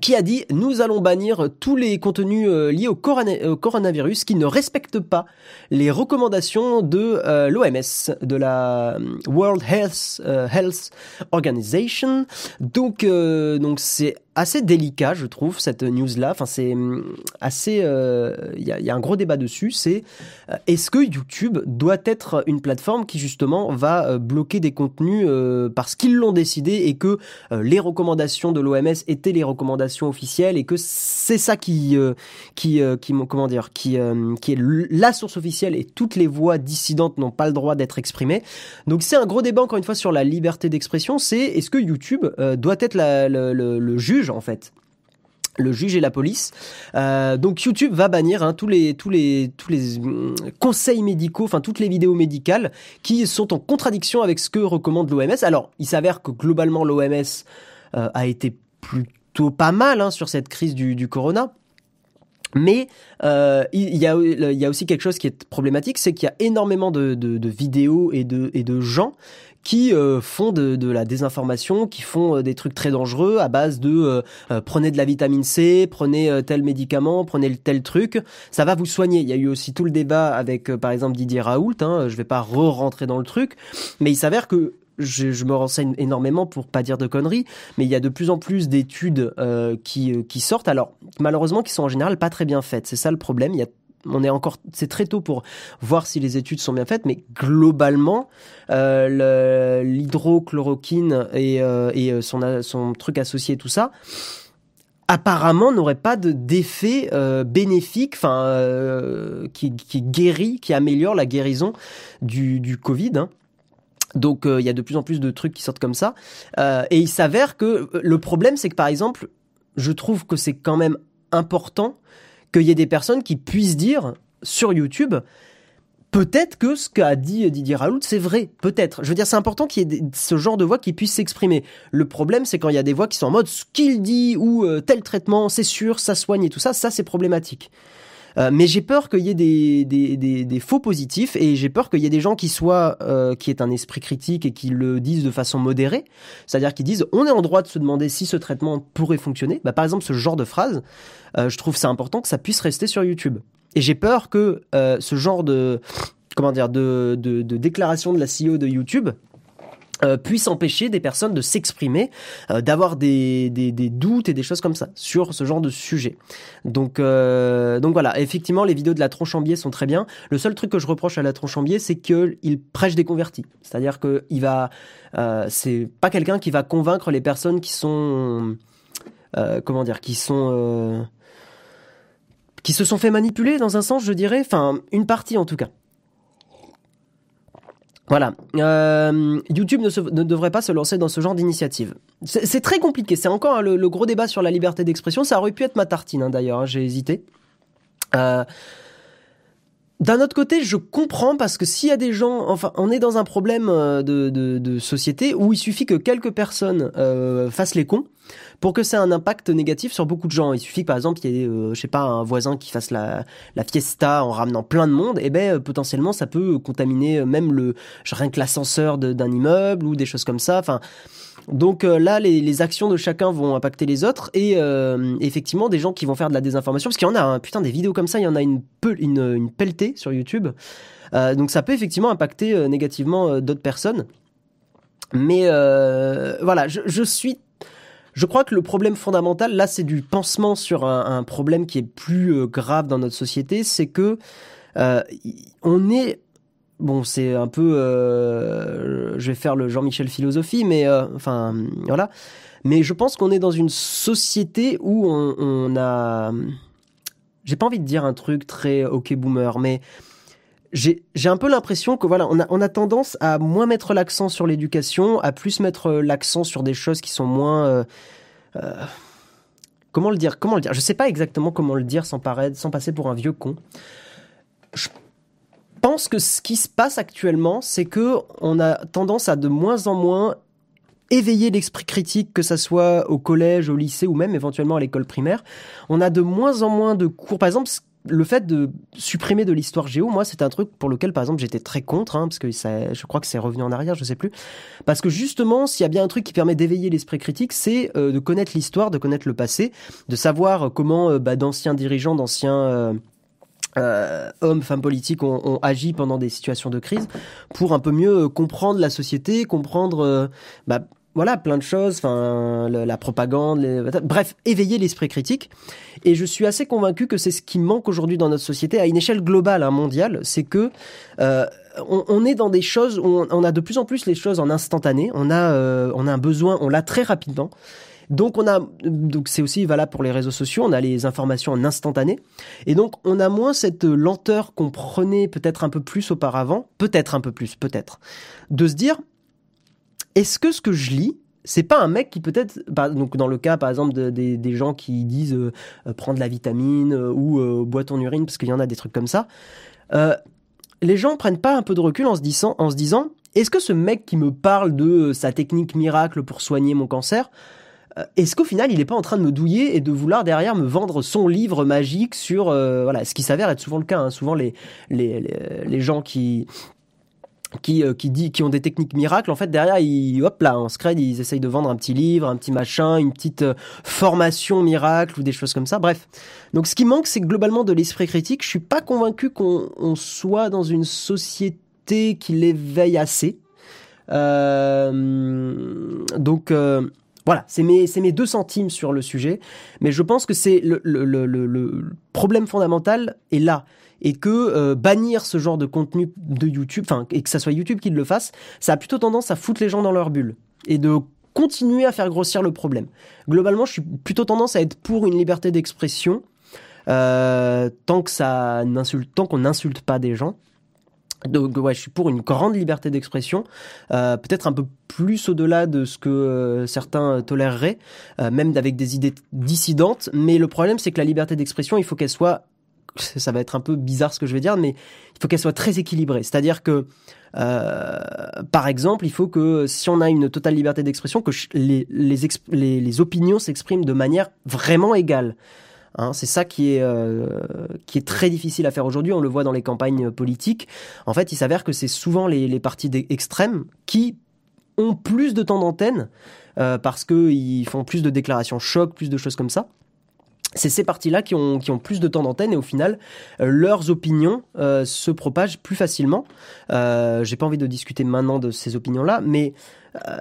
qui a dit nous allons bannir tous les contenus euh, liés au, corona- au coronavirus qui ne respectent pas les recommandations de euh, l'OMS, de la World Health, Health Organization. Donc donc c'est assez délicat, je trouve, cette news-là. Enfin, c'est hum, assez. euh, Il y, a, y a un gros débat dessus. C'est euh, est-ce que YouTube doit être une plateforme qui justement va euh, bloquer des contenus euh, parce qu'ils l'ont décidé et que euh, les recommandations de l'OMS étaient les recommandations officielles et que c'est ça qui euh, qui euh, qui comment dire qui euh, qui est la source officielle et toutes les voix dissidentes n'ont pas le droit d'être exprimées. Donc c'est un gros débat encore une fois sur la liberté d'expression. C'est est-ce que YouTube euh, doit être la- le juge en fait le juge et la police. Euh, donc YouTube va bannir hein, tous les hum, conseils médicaux, enfin toutes les vidéos médicales qui sont en contradiction avec ce que recommande l'OMS. Alors, il s'avère que globalement l'OMS euh, a été plutôt pas mal hein, sur cette crise du, corona. Mais euh, il y, a, aussi quelque chose qui est problématique, c'est qu'il y a énormément de vidéos et de, et de gens qui euh, font de, de la désinformation, qui font euh, des trucs très dangereux à base de euh, euh, prenez de la vitamine C, prenez euh, tel médicament, prenez tel truc, ça va vous soigner. Il y a eu aussi tout le débat avec par exemple Didier Raoult, hein, je vais pas re-rentrer dans le truc, mais il s'avère que je, je me renseigne énormément pour pas dire de conneries, mais il y a de plus en plus d'études euh, qui, qui sortent, alors malheureusement qui sont en général pas très bien faites. C'est ça le problème. Il y a on est encore, c'est très tôt pour voir si les études sont bien faites, mais globalement, euh, l'hydrochloroquine et, euh, euh, son, truc associé, tout ça, apparemment n'aurait pas de d'effet bénéfique, enfin, qui, guérit, qui améliore la guérison du, Covid. hein. Donc il y a de plus en plus de trucs qui sortent comme ça. Et il s'avère que le problème, c'est que par exemple, je trouve que c'est quand même important qu'il y ait des personnes qui puissent dire sur YouTube, peut-être que ce qu'a dit Didier Raoult, c'est vrai, peut-être. Je veux dire, c'est important qu'il y ait ce genre de voix qui puissent s'exprimer. Le problème, c'est quand il y a des voix qui sont en mode ce qu'il dit ou euh, tel traitement, c'est sûr, ça soigne et tout ça, ça c'est problématique. Euh, mais j'ai peur qu'il y ait des, faux positifs et j'ai peur qu'il y ait des gens qui soient euh, qui aient un esprit critique et qui le disent de façon modérée, c'est-à-dire qu'ils disent on est en droit de se demander si ce traitement pourrait fonctionner. Bah, par exemple, ce genre de phrase, euh, je trouve c'est important que ça puisse rester sur YouTube. Et j'ai peur que ce genre de comment dire de, de, de déclaration de la CEO de YouTube euh, puisse empêcher des personnes de s'exprimer, euh, d'avoir des, des, doutes et des choses comme ça sur ce genre de sujet. Donc, euh, donc voilà, effectivement, les vidéos de la tronche en biais sont très bien. Le seul truc que je reproche à la tronche en biais, c'est qu'il prêche des convertis. C'est-à-dire que il va, euh, c'est pas quelqu'un qui va convaincre les personnes qui sont comment dire, qui sont qui se sont fait manipuler dans un sens, je dirais, enfin une partie en tout cas. Voilà. Euh, YouTube ne, devrait pas se lancer dans ce genre d'initiative. C'est très compliqué. C'est encore le, gros débat sur la liberté d'expression. Ça aurait pu être ma tartine, hein, d'ailleurs. Hein, j'ai hésité. Euh, d'un autre côté, je comprends parce que s'il y a des gens, enfin, on est dans un problème euh, de, société où il suffit que quelques personnes fassent les cons pour que ça ait un impact négatif sur beaucoup de gens. Il suffit que par exemple il y ait, euh, je sais pas, un voisin qui fasse la, fiesta en ramenant plein de monde, et eh ben potentiellement ça peut contaminer même le rien que l'ascenseur d'un immeuble ou des choses comme ça. Enfin, donc euh, là, les, actions de chacun vont impacter les autres et euh, effectivement des gens qui vont faire de la désinformation, parce qu'il y en a, un putain, des vidéos comme ça, il y en a une, une, une pelletée sur YouTube. Euh, donc ça peut effectivement impacter négativement d'autres personnes. Mais voilà, je, suis je crois que le problème fondamental, là, c'est du pansement sur un, problème qui est plus grave dans notre société, c'est que on est bon, c'est un peu, euh, je vais faire le Jean-Michel philosophie, mais euh, enfin, voilà. Mais je pense qu'on est dans une société où on, a, j'ai pas envie de dire un truc très ok boomer, mais j'ai un peu l'impression que voilà, on a, on a tendance à moins mettre l'accent sur l'éducation, à plus mettre l'accent sur des choses qui sont moins euh, comment le dire Comment le dire? Je sais pas exactement comment le dire sans paraître, sans passer pour un vieux con. Je pense que ce qui se passe actuellement, c'est que on a tendance à de moins en moins éveiller l'esprit critique, que ça soit au collège, au lycée ou même éventuellement à l'école primaire. On a de moins en moins de cours. Par exemple, le fait de supprimer de l'histoire géo, moi, c'est un truc pour lequel, par exemple, j'étais très contre, hein, parce que je crois que c'est revenu en arrière, je sais plus. Parce que justement, s'il y a bien un truc qui permet d'éveiller l'esprit critique, c'est euh, de connaître l'histoire, de connaître le passé, de savoir comment euh, bah, d'anciens dirigeants, d'anciens euh, euh, hommes, femmes politiques ont, agi pendant des situations de crise pour un peu mieux comprendre la société, comprendre, euh, bah, voilà, plein de choses, enfin, la, propagande, bref, éveiller l'esprit critique. Et je suis assez convaincu que c'est ce qui manque aujourd'hui dans notre société à une échelle globale, hein, mondiale, c'est que euh, on, est dans des choses où on, a de plus en plus les choses en instantané. On a, euh, on a un besoin, on l'a très rapidement. Donc on a donc c'est aussi valable pour les réseaux sociaux, on a les informations en instantané et donc on a moins cette lenteur qu'on prenait peut-être un peu plus auparavant, peut-être un peu plus, peut-être de se dire est-ce que ce que je lis c'est pas un mec qui peut-être donc dans le cas par exemple des gens qui disent euh, euh, prendre la vitamine euh, ou bois ton urine parce qu'il y en a des trucs comme ça les gens prennent pas un peu de recul en se disant en se disant est-ce que ce mec qui me parle de sa technique miracle pour soigner mon cancer euh, est-ce qu'au final, il n'est pas en train de me douiller et de vouloir derrière me vendre son livre magique sur euh, voilà, ce qui s'avère être souvent le cas. Hein. Souvent, les, les, les, gens qui qui, euh, qui, dit, qui ont des techniques miracles, en fait, derrière, ils, hop là, en scred, ils essayent de vendre un petit livre, un petit machin, une petite formation miracle ou des choses comme ça. Bref. Donc, ce qui manque, c'est globalement de l'esprit critique. Je suis pas convaincu qu'on soit dans une société qui l'éveille assez. Euh, donc, voilà, c'est mes, mes deux centimes sur le sujet, mais je pense que c'est le, problème fondamental est là et que euh, bannir ce genre de contenu de YouTube, enfin et que ça soit YouTube qui le fasse, ça a plutôt tendance à foutre les gens dans leur bulle et de continuer à faire grossir le problème. Globalement, je suis plutôt tendance à être pour une liberté d'expression euh, tant que ça tant qu'on n'insulte pas des gens. Donc ouais, je suis pour une grande liberté d'expression, euh, peut-être un peu plus au-delà de ce que certains toléreraient, même avec des idées dissidentes. Mais le problème, c'est que la liberté d'expression, il faut qu'elle soit, ça va être un peu bizarre ce que je vais dire, mais il faut qu'elle soit très équilibrée. C'est-à-dire que, par exemple, il faut que si on a une totale liberté d'expression, que les, les, les opinions s'expriment de manière vraiment égale. Hein, c'est ça qui est euh, qui est très difficile à faire aujourd'hui. On le voit dans les campagnes politiques. En fait, il s'avère que c'est souvent les, les partis extrêmes qui ont plus de temps d'antenne euh, parce qu'ils font plus de déclarations choc, plus de choses comme ça. C'est ces partis-là qui ont, qui ont plus de temps d'antenne et au final, euh, leurs opinions se propagent plus facilement. J'ai pas envie de discuter maintenant de ces opinions-là, mais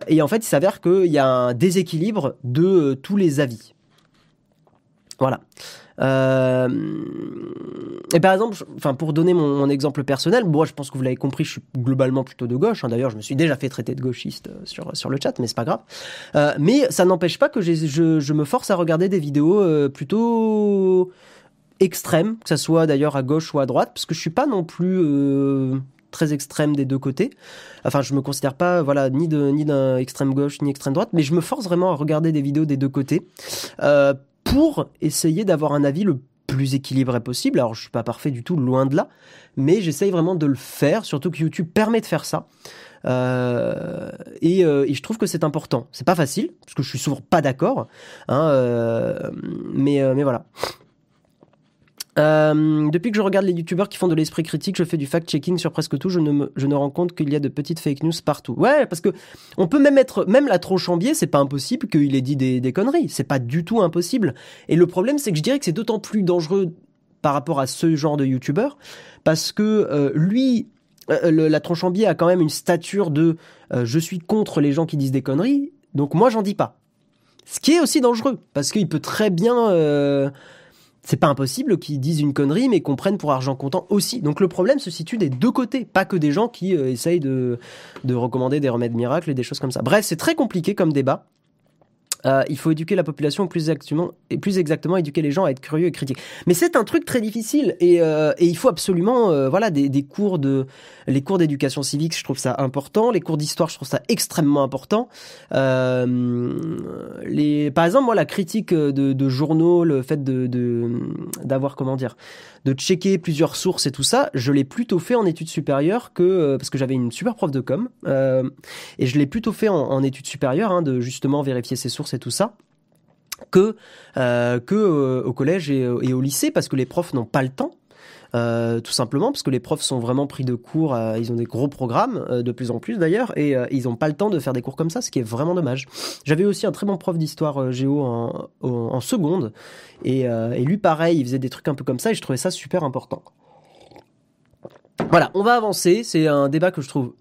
et en fait, il s'avère qu'il y a un déséquilibre de tous les avis. Voilà. Euh, et par exemple, enfin pour donner mon, exemple personnel, moi je pense que vous l'avez compris, je suis globalement plutôt de gauche. Hein. D'ailleurs, je me suis déjà fait traiter de gauchiste euh, sur sur le chat, mais c'est pas grave. Euh, mais ça n'empêche pas que je, je, me force à regarder des vidéos plutôt extrêmes, que ça soit d'ailleurs à gauche ou à droite, parce que je suis pas non plus très extrême des deux côtés. Enfin, je me considère pas, voilà, ni de ni d'un extrême gauche ni extrême droite, mais je me force vraiment à regarder des vidéos des deux côtés pour essayer d'avoir un avis le plus équilibré possible. Alors, je suis pas parfait du tout, loin de là, mais j'essaye vraiment de le faire, surtout que YouTube permet de faire ça. Euh, et, euh, et, je trouve que c'est important. C'est pas facile parce que je suis souvent pas d'accord, hein, euh, mais mais voilà. Euh, depuis que je regarde les youtubeurs qui font de l'esprit critique, je fais du fact-checking sur presque tout. Je ne, me, je ne rends compte qu'il y a de petites fake news partout. Ouais, parce que on peut même être, même la Trochambier, c'est pas impossible qu'il ait dit des, des conneries. C'est pas du tout impossible. Et le problème, c'est que je dirais que c'est d'autant plus dangereux par rapport à ce genre de youtubeur, parce que euh, lui, euh, le, la Tronchambier a quand même une stature de euh, je suis contre les gens qui disent des conneries, donc moi j'en dis pas. Ce qui est aussi dangereux, parce qu'il peut très bien c'est pas impossible qu'ils disent une connerie, mais qu'on prenne pour argent comptant aussi. Donc le problème se situe des deux côtés, pas que des gens qui euh, essayent de, de recommander des remèdes miracles et des choses comme ça. Bref, c'est très compliqué comme débat. Euh, il faut éduquer la population plus exactement et plus exactement éduquer les gens à être curieux et critiques. Mais c'est un truc très difficile et, euh, il faut absolument euh, voilà des, cours de les cours d'éducation civique, je trouve ça important. Les cours d'histoire, je trouve ça extrêmement important. les par exemple moi la critique de, journaux, le fait de d'avoir comment dire de checker plusieurs sources et tout ça, je l'ai plutôt fait en études supérieures que parce que j'avais une super prof de com et je l'ai plutôt fait en, en études supérieures hein, de justement vérifier ses sources tout ça que euh, que euh, au collège et, au lycée parce que les profs n'ont pas le temps euh, tout simplement parce que les profs sont vraiment pris de cours, ils ont des gros programmes de plus en plus d'ailleurs et ils n'ont pas le temps de faire des cours comme ça, ce qui est vraiment dommage. J'avais aussi un très bon prof d'histoire géo en, en, seconde et, et, lui pareil, il faisait des trucs un peu comme ça et je trouvais ça super important. Voilà, on va avancer, c'est un débat que je trouve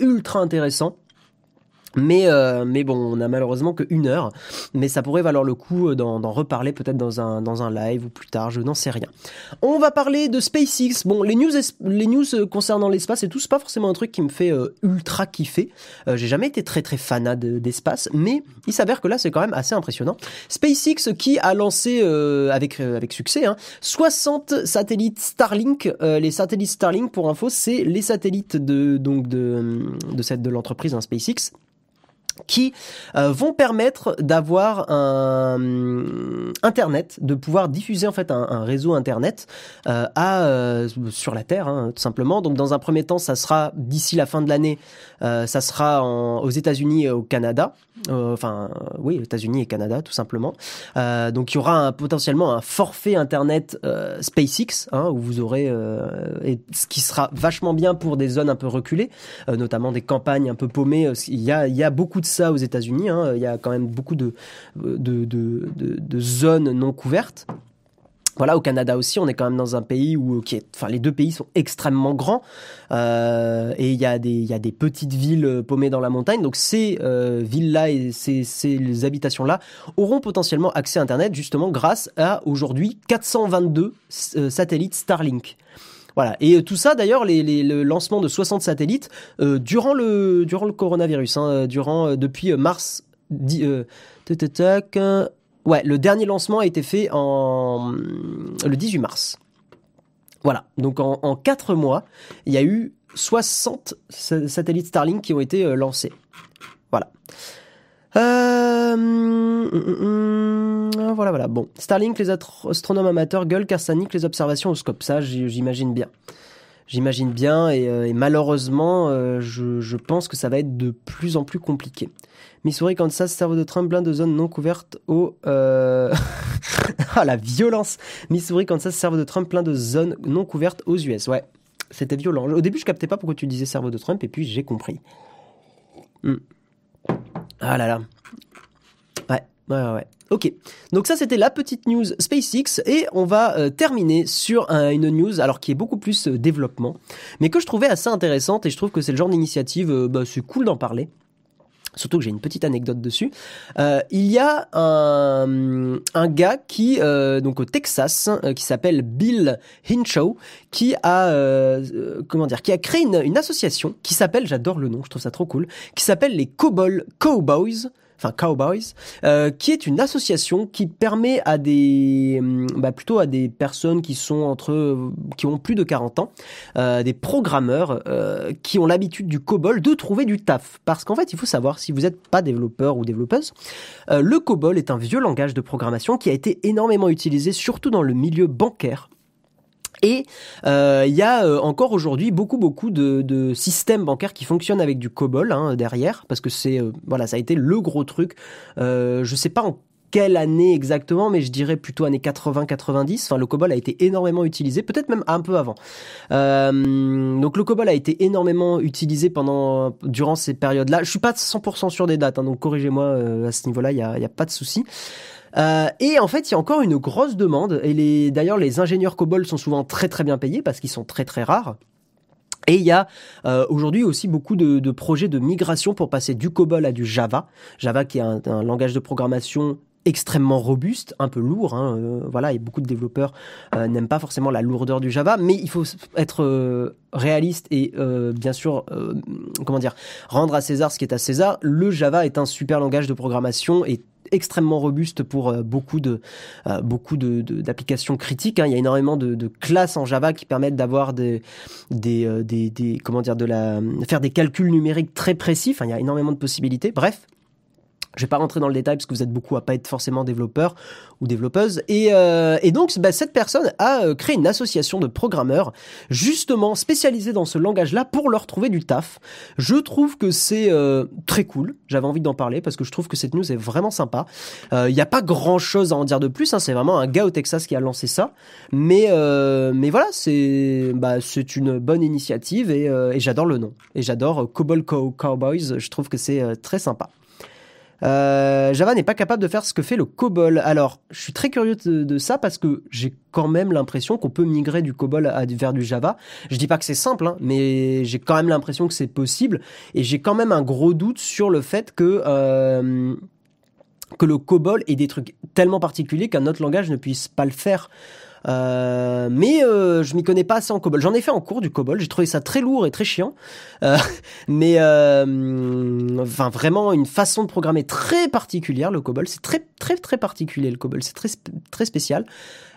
ultra intéressant. Mais, euh, mais bon, on a malheureusement que une heure. Mais ça pourrait valoir le coup d'en, reparler peut-être dans un, dans un live ou plus tard, je n'en sais rien. On va parler de SpaceX. Bon, les news, les news euh, concernant l'espace et tout, c'est pas forcément un truc qui me fait euh, ultra kiffer. j'ai jamais été très très fanat d'espace, mais il s'avère que là, c'est quand même assez impressionnant. SpaceX qui a lancé avec, avec succès hein, 60 satellites Starlink. les satellites Starlink, pour info, c'est les satellites de, donc de, de, de l'entreprise hein, SpaceX qui euh, vont permettre d'avoir un internet, de pouvoir diffuser en fait un, réseau internet euh, à euh, sur la Terre, hein, tout simplement. Donc dans un premier temps, ça sera d'ici la fin de l'année, ça sera aux États-Unis et au Canada. Enfin, oui, États-Unis et Canada, tout simplement. donc il y aura un, potentiellement un forfait internet SpaceX, hein, où vous aurez, et ce qui sera vachement bien pour des zones un peu reculées, notamment des campagnes un peu paumées. Il y a, il y a beaucoup de ça aux États-Unis. Hein. Il y a quand même beaucoup de, de, de, de, zones non couvertes. Voilà, au Canada aussi, on est quand même dans un pays où, qui est, enfin, les deux pays sont extrêmement grands euh, et il y a des, y a des petites villes paumées dans la montagne. Donc ces euh, villes-là et ces, ces habitations-là auront potentiellement accès à Internet justement grâce à aujourd'hui 422 euh, satellites Starlink. Voilà. Et euh, tout ça, d'ailleurs, les, les, le lancement de 60 satellites euh, durant le durant le coronavirus, hein, euh, durant depuis mars. Ouais, le dernier lancement a été fait en le 18 mars. Voilà. Donc en, en 4 mois, il y a eu 60 satellites Starlink qui ont été lancés. Voilà. Euh, hum, hum, hum, voilà, voilà. Bon, Starlink, les astronomes amateurs gueulent car ça nique les observations au scope. Ça, j'imagine bien. J'imagine bien et, euh, malheureusement, euh, je, pense que ça va être de plus en plus compliqué. Missouri, Kansas, cerveau de train plein de zones non couvertes au... ah, la violence Missouri, Kansas, cerveau de Trump plein de zones non couvertes aux US. Ouais, c'était violent. Au début, je captais pas pourquoi tu disais cerveau de Trump et puis j'ai compris. Ah là là. Ouais, ouais, ouais. Ok, donc ça c'était la petite news SpaceX et on va euh, terminer sur une news alors qui est beaucoup plus euh, développement, mais que je trouvais assez intéressante et je trouve que c'est le genre d'initiative, euh, bah, c'est cool d'en parler. Surtout que j'ai une petite anecdote dessus. Euh, il y a un, un gars qui, euh, donc au Texas, euh, qui s'appelle Bill Hinshaw, qui a, comment dire, qui a créé une, une association qui s'appelle, j'adore le nom, je trouve ça trop cool, qui s'appelle les Cowboys enfin Cowboys, euh, qui est une association qui permet à des, hum, bah plutôt à des personnes qui sont entre, qui ont plus de 40 ans, euh, des programmeurs euh, qui ont l'habitude du COBOL de trouver du taf. Parce qu'en fait, il faut savoir si vous n'êtes pas développeur ou développeuse, le COBOL est un vieux langage de programmation qui a été énormément utilisé, surtout dans le milieu bancaire. Et euh, il y a euh, encore aujourd'hui beaucoup beaucoup de, de, systèmes bancaires qui fonctionnent avec du COBOL hein, derrière parce que c'est euh, voilà ça a été le gros truc. Euh, je sais pas en quelle année exactement, mais je dirais plutôt années 80-90. Enfin, le COBOL a été énormément utilisé, peut-être même un peu avant. Euh, donc le COBOL a été énormément utilisé pendant durant ces périodes-là. Je suis pas 100% sûr des dates, hein, donc corrigez-moi euh, à ce niveau-là, il y a, y a pas de souci. Euh, et en fait, il y a encore une grosse demande. Et d'ailleurs, les ingénieurs COBOL sont souvent très très bien payés parce qu'ils sont très très rares. Et il y a euh, aujourd'hui aussi beaucoup de, projets de migration pour passer du COBOL à du Java. Java qui est un, langage de programmation extrêmement robuste, un peu lourd. Hein, euh, voilà, et beaucoup de développeurs n'aiment pas forcément la lourdeur du Java, mais il faut être réaliste et bien sûr, comment dire, rendre à César ce qui est à César. Le Java est un super langage de programmation et extrêmement robuste pour euh, beaucoup euh, d'applications critiques. Hein. Il y a énormément de, classes en Java qui permettent d'avoir euh, des, des comment dire de la faire des calculs numériques très précis. Il y a énormément de possibilités. Bref, je vais pas rentrer dans le détail parce que vous êtes beaucoup à pas être forcément développeur ou développeuse. Et, euh, et donc, bah, cette personne a euh, créé une association de programmeurs justement spécialisée dans ce langage-là pour leur trouver du taf. Je trouve que c'est euh, très cool. J'avais envie d'en parler parce que je trouve que cette news est vraiment sympa. Il euh, n'y a pas grand-chose à en dire de plus. Hein. C'est vraiment un gars au Texas qui a lancé ça. Mais, euh, mais voilà, c'est bah, une bonne initiative et, et j'adore le nom. Et j'adore Cobol Cow Cowboys. Je trouve que c'est très sympa. Euh, Java n'est pas capable de faire ce que fait le COBOL. Alors, je suis très curieux de, ça parce que j'ai quand même l'impression qu'on peut migrer du COBOL vers du Java. Je dis pas que c'est simple, hein, mais j'ai quand même l'impression que c'est possible. Et j'ai quand même un gros doute sur le fait que euh, que le COBOL ait des trucs tellement particuliers qu'un autre langage ne puisse pas le faire. Euh, mais euh, je m'y connais pas assez en COBOL. J'en ai fait en cours du COBOL. J'ai trouvé ça très lourd et très chiant. Euh, mais euh, enfin vraiment une façon de programmer très particulière le COBOL. C'est très très très particulier le COBOL. C'est très très spécial.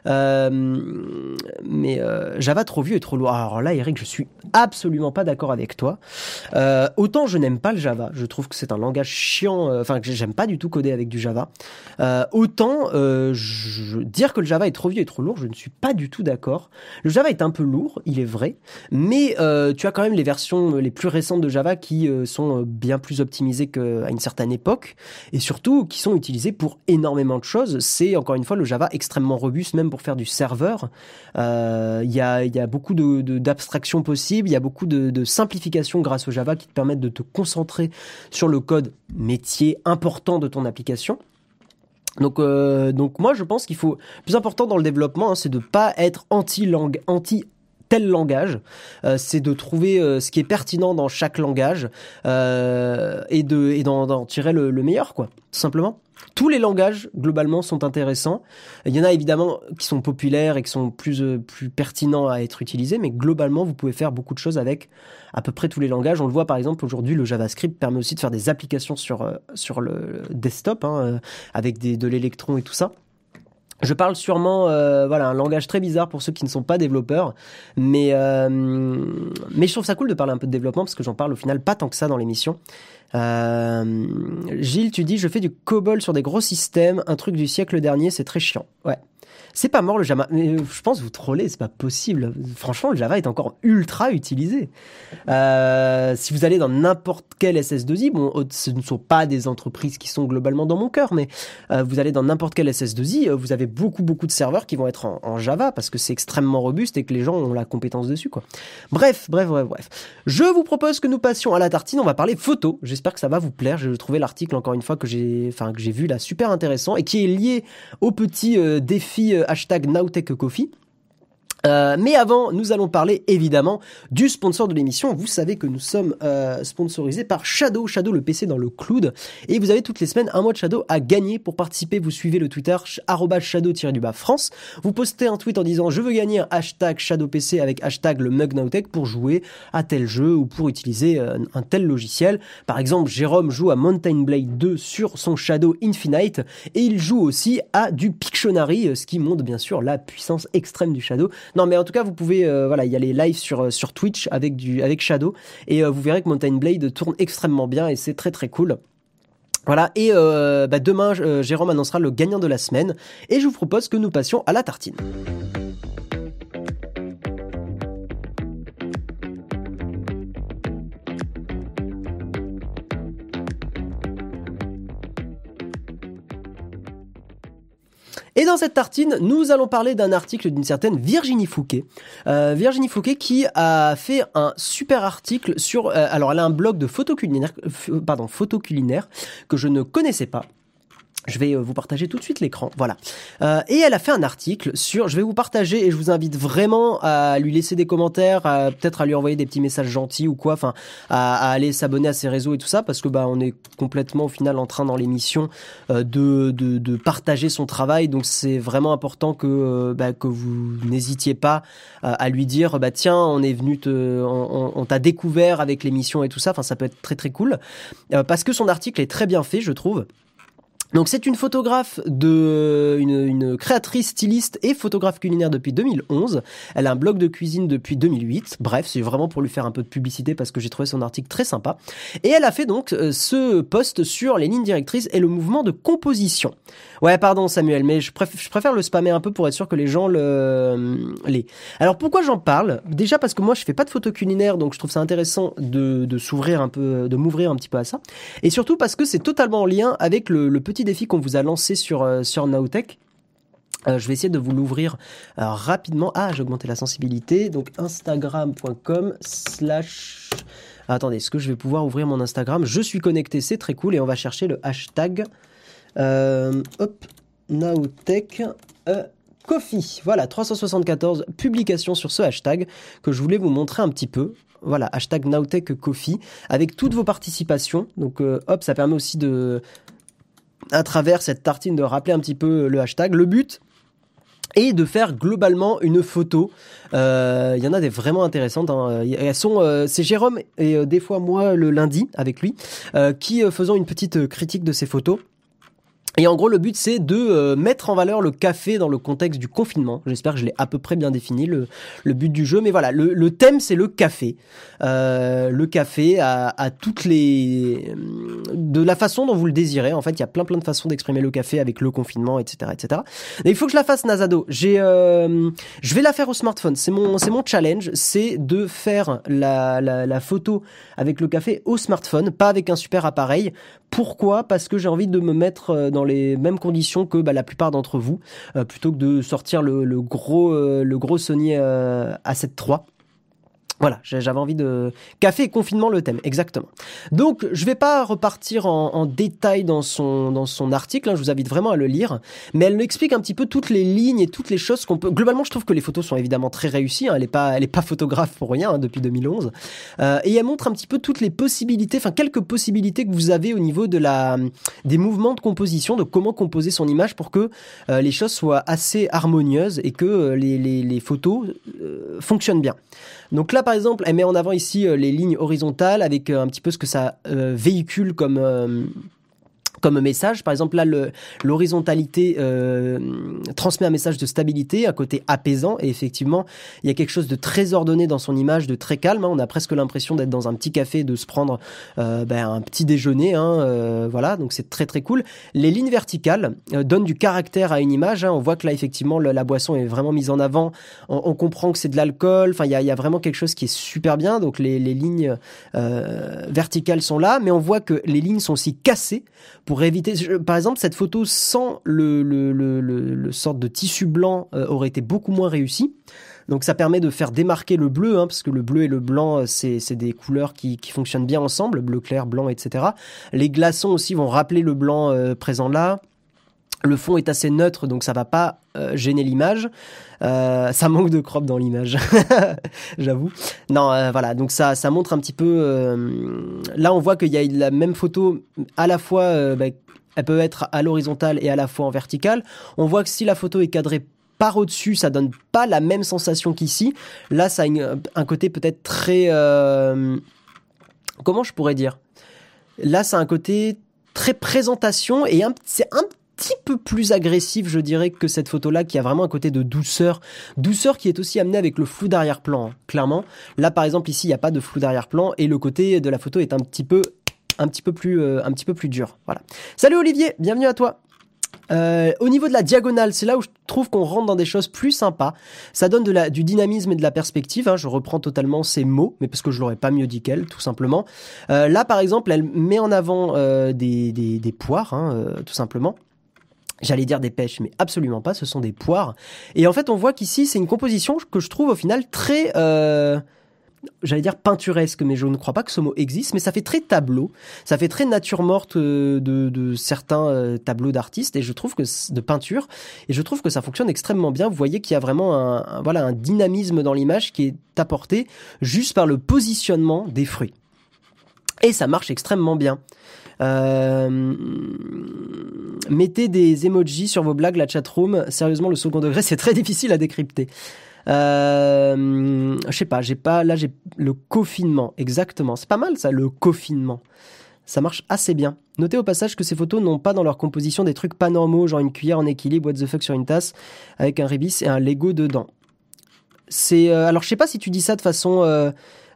Euh, mais euh, Java trop vieux et trop lourd. Alors là, Eric, je suis absolument pas d'accord avec toi. Euh, autant je n'aime pas le Java, je trouve que c'est un langage chiant, euh, enfin que j'aime pas du tout coder avec du Java. Autant dire que le Java est trop vieux et trop lourd, je ne suis pas du tout d'accord. Le Java est un peu lourd, il est vrai, mais tu as quand même les versions les plus récentes de Java qui sont bien plus optimisées qu'à une certaine époque et surtout qui sont utilisées pour énormément de choses. C'est encore une fois le Java extrêmement robuste, même pour faire du serveur. Euh, il y, a, beaucoup d'abstractions de, possibles, il y a beaucoup de, de simplifications grâce au Java qui te permettent de te concentrer sur le code métier important de ton application. Donc, euh, donc moi je pense qu'il faut plus important dans le développement, hein, c'est de pas être anti-langue, anti tel langage, euh, c'est de trouver ce qui est pertinent dans chaque langage et de et d'en tirer le, le meilleur quoi, tout simplement. Tous les langages, globalement, sont intéressants. Il y en a évidemment qui sont populaires et qui sont plus, euh, plus pertinents à être utilisés, mais globalement, vous pouvez faire beaucoup de choses avec à peu près tous les langages. On le voit par exemple aujourd'hui, le JavaScript permet aussi de faire des applications sur, euh, sur le desktop, hein, euh, avec de l'électron et tout ça. Je parle sûrement, euh, voilà, un langage très bizarre pour ceux qui ne sont pas développeurs, mais euh, mais je trouve ça cool de parler un peu de développement parce que j'en parle au final pas tant que ça dans l'émission. Euh, Gilles, tu dis je fais du COBOL sur des gros systèmes, un truc du siècle dernier, c'est très chiant. Ouais. C'est pas mort le Java. Mais je pense vous trollez, c'est pas possible. Franchement, le Java est encore ultra utilisé. Euh, si vous allez dans n'importe quel SS2I, bon, ce ne sont pas des entreprises qui sont globalement dans mon cœur, mais euh, vous allez dans n'importe quel SS2I, euh, vous avez beaucoup beaucoup de serveurs qui vont être en, Java parce que c'est extrêmement robuste et que les gens ont la compétence dessus, quoi. Bref, bref, bref, bref. Je vous propose que nous passions à la tartine. On va parler photo. J'espère que ça va vous plaire. J'ai trouvé l'article encore une fois que j'ai, enfin que j'ai vu là super intéressant et qui est lié au petit euh, défi euh, hashtag NowTechCoffee. Euh, mais avant, nous allons parler évidemment du sponsor de l'émission. Vous savez que nous sommes euh, sponsorisés par Shadow, Shadow le PC dans le cloud. Et vous avez toutes les semaines un mois de Shadow à gagner. Pour participer, vous suivez le Twitter shadow-du-bas France. Vous postez un tweet en disant je veux gagner hashtag Shadow PC avec hashtag le mug pour jouer à tel jeu ou pour utiliser euh, un tel logiciel. Par exemple, Jérôme joue à Mountain Blade 2 sur son Shadow Infinite et il joue aussi à du Pictionary, ce qui montre bien sûr la puissance extrême du Shadow. Non, mais en tout cas, vous pouvez, euh, voilà, il y a les lives sur euh, sur Twitch avec Shadow et euh, vous verrez que Mountain Blade tourne extrêmement bien et c'est très très cool. Voilà, et bah, demain, Jérôme annoncera le gagnant de la semaine, et je vous propose que nous passions à la tartine. Et dans cette tartine, nous allons parler d'un article d'une certaine Virginie Fouquet. Euh, Virginie Fouquet qui a fait un super article sur... Euh, alors elle a un blog de photo culinaire, euh, photo culinaire que je ne connaissais pas. Je vais euh, vous partager tout de suite l'écran. Voilà. Euh, et elle a fait un article sur. Je vais vous partager et je vous invite vraiment à lui laisser des commentaires, peut-être à lui envoyer des petits messages gentils ou quoi. Enfin, à, aller s'abonner à ses réseaux et tout ça parce que bah on est complètement au final en train dans l'émission euh, de, de, de partager son travail. Donc c'est vraiment important que euh, bah, que vous n'hésitiez pas à lui dire bah tiens on est venu te on, on t'a découvert avec l'émission et tout ça. Enfin ça peut être très très cool parce que son article est très bien fait je trouve. Donc c'est une photographe de une, une, créatrice styliste et photographe culinaire depuis 2011. Elle a un blog de cuisine depuis 2008. Bref, c'est vraiment pour lui faire un peu de publicité parce que j'ai trouvé son article très sympa. Et elle a fait donc euh, ce post sur les lignes directrices et le mouvement de composition. Ouais, pardon Samuel, mais je, préfère le spammer un peu pour être sûr que les gens le les. Alors pourquoi j'en parle? Déjà parce que moi je fais pas de photo culinaire, donc je trouve ça intéressant de, de s'ouvrir un peu, de m'ouvrir un petit peu à ça. Et surtout parce que c'est totalement en lien avec le, le petit défi qu'on vous a lancé sur, euh, sur Nowtech. Euh, je vais essayer de vous l'ouvrir euh, rapidement. Ah, j'ai augmenté la sensibilité. Donc instagram.com slash... attendez, est-ce que je vais pouvoir ouvrir mon Instagram? Je suis connecté, c'est très cool. Et on va chercher le hashtag... hop, Nowtech... Coffee. Voilà, 374 publications sur ce hashtag que je voulais vous montrer un petit peu. Voilà, hashtag Nowtech Coffee avec toutes vos participations. Donc, hop, ça permet aussi de, à travers cette tartine de rappeler un petit peu le hashtag. Le but, est de faire globalement une photo. Euh, il y en a des vraiment intéressantes. Hein. Elles sont, euh, c'est Jérôme et euh, des fois moi le lundi avec lui qui faisons une petite critique de ces photos. Et en gros, le but, c'est de euh, mettre en valeur le café dans le contexte du confinement. J'espère que je l'ai à peu près bien défini, le, le but du jeu. Mais voilà, le, le thème, c'est le café. Euh, le café à, à, toutes les... de la façon dont vous le désirez. En fait, il y a plein plein de façons d'exprimer le café avec le confinement, etc. etc. Et il faut que je la fasse, Nazado. J'ai, euh, je vais la faire au smartphone. C'est mon, c'est mon challenge. C'est de faire la, la, la photo avec le café au smartphone, pas avec un super appareil. Pourquoi? Parce que j'ai envie de me mettre euh, dans les mêmes conditions que bah, la plupart d'entre vous, euh, plutôt que de sortir le, gros, euh, le gros Sony A7 III. Voilà, j'avais envie de café et confinement le thème exactement. Donc je vais pas repartir en, détail dans son dans son article, hein, je vous invite vraiment à le lire, mais elle explique un petit peu toutes les lignes et toutes les choses qu'on peut. Globalement, je trouve que les photos sont évidemment très réussies. Hein, elle est pas elle pas photographe pour rien hein, depuis 2011, euh, et elle montre un petit peu toutes les possibilités, enfin quelques possibilités que vous avez au niveau de la des mouvements de composition, de comment composer son image pour que euh, les choses soient assez harmonieuses et que euh, les, les, photos fonctionnent bien. Donc là, par exemple, elle met en avant ici euh, les lignes horizontales avec euh, un petit peu ce que ça euh, véhicule comme comme message. Par exemple, là, l'horizontalité euh, transmet un message de stabilité, un côté apaisant, et effectivement, il y a quelque chose de très ordonné dans son image, de très calme. Hein. On a presque l'impression d'être dans un petit café, de se prendre euh, ben, un petit déjeuner. Hein, euh, voilà, donc c'est très très cool. Les lignes verticales euh, donnent du caractère à une image. Hein. On voit que là, effectivement, la, boisson est vraiment mise en avant. On, comprend que c'est de l'alcool. Enfin, il y a, y a, vraiment quelque chose qui est super bien. Donc les, les lignes euh, verticales sont là, mais on voit que les lignes sont aussi cassées pour éviter. Par exemple, cette photo sans le, le, le, le, sorte de tissu blanc euh, aurait été beaucoup moins réussie. Donc ça permet de faire démarquer le bleu, hein, parce que le bleu et le blanc, euh, c'est des couleurs qui, qui fonctionnent bien ensemble, bleu clair, blanc, etc. Les glaçons aussi vont rappeler le blanc euh, présent là. Le fond est assez neutre, donc ça va pas euh, gêner l'image. Euh, ça manque de crop dans l'image, j'avoue. Non, euh, voilà, donc ça, montre un petit peu. là, on voit qu'il y a la même photo à la fois. Bah, elle peut être à l'horizontale et à la fois en verticale. On voit que si la photo est cadrée par au-dessus, ça donne pas la même sensation qu'ici. Là, ça a un côté peut-être très... comment je pourrais dire? Là, ça a un côté très présentation et c'est un petit peu plus agressif, je dirais, que cette photo-là, qui a vraiment un côté de douceur. Douceur qui est aussi amenée avec le flou d'arrière-plan, hein, clairement. Là, par exemple, ici, il n'y a pas de flou d'arrière-plan et le côté de la photo est un petit peu, un petit peu plus, euh, un petit peu plus dur. Voilà. Salut Olivier, bienvenue à toi. Euh, au niveau de la diagonale, c'est là où je trouve qu'on rentre dans des choses plus sympas. Ça donne du dynamisme et de la perspective. Hein. Je reprends totalement ces mots, mais parce que je l'aurais pas mieux dit qu'elle, tout simplement. Euh, là, par exemple, elle met en avant des, poires, hein, tout simplement. J'allais dire des pêches, mais absolument pas, ce sont des poires. Et en fait, on voit qu'ici, c'est une composition que je trouve au final très... Euh, j'allais dire peinturesque, mais je ne crois pas que ce mot existe, mais ça fait très tableau, ça fait très nature morte euh, de, certains euh, tableaux d'artistes, et je trouve que de peinture, et je trouve que ça fonctionne extrêmement bien. Vous voyez qu'il y a vraiment un, voilà un dynamisme dans l'image qui est apporté juste par le positionnement des fruits, et ça marche extrêmement bien. Euh, mettez des emojis sur vos blagues, la chatroom. Sérieusement, le second degré, c'est très difficile à décrypter. Euh, je sais pas, j'ai pas. Là, j'ai le confinement, exactement. C'est pas mal ça, le confinement. Ça marche assez bien. Notez au passage que ces photos n'ont pas dans leur composition des trucs pas normaux, genre une cuillère en équilibre, what the fuck sur une tasse, avec un rébis et un Lego dedans. C'est euh, alors je sais pas si tu dis ça de façon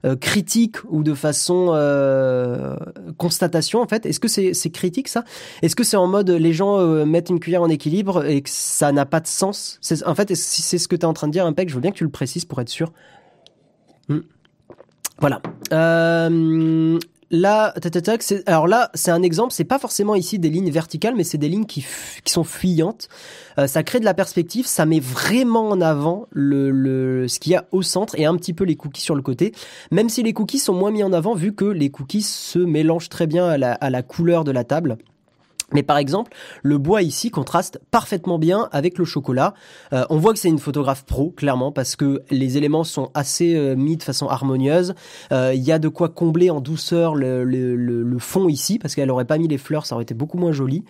euh, critique ou de façon euh, constatation en fait? Est-ce que c'est critique ça? Est-ce que c'est en mode les gens euh, mettent une cuillère en équilibre et que ça n'a pas de sens? En fait, si c'est ce que tu es en train de dire, Impec, je veux bien que tu le précises pour être sûr. Hmm. Voilà. Là, alors là, c'est un exemple. C'est pas forcément ici des lignes verticales, mais c'est des lignes qui, qui sont fuyantes. Euh, ça crée de la perspective. Ça met vraiment en avant le, le ce qu'il y a au centre et un petit peu les cookies sur le côté. Même si les cookies sont moins mis en avant, vu que les cookies se mélangent très bien à la, à la couleur de la table. Mais par exemple, le bois ici contraste parfaitement bien avec le chocolat. Euh, on voit que c'est une photographe pro, clairement, parce que les éléments sont assez euh, mis de façon harmonieuse. Euh, il y a de quoi combler en douceur le, le, le, fond ici, parce qu'elle aurait pas mis les fleurs, ça aurait été beaucoup moins joli.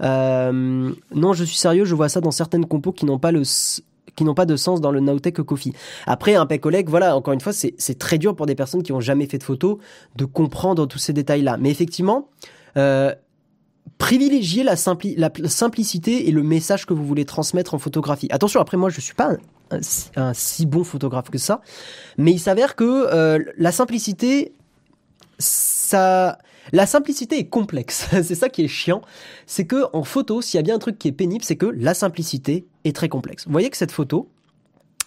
non, je suis sérieux, je vois ça dans certaines compos qui n'ont pas le qui n'ont pas de sens dans le Nowtech Coffee. Après, un collègue, voilà, encore une fois, c'est très dur pour des personnes qui ont jamais fait de photos de comprendre tous ces détails-là. Mais effectivement, euh, privilégiez la, simplicité et le message que vous voulez transmettre en photographie. Attention, après moi je suis pas un, si bon photographe que ça, mais il s'avère que euh, la simplicité, ça, la simplicité est complexe. c'est ça qui est chiant, c'est que en photo, s'il y a bien un truc qui est pénible, c'est que la simplicité est très complexe. Vous voyez que cette photo,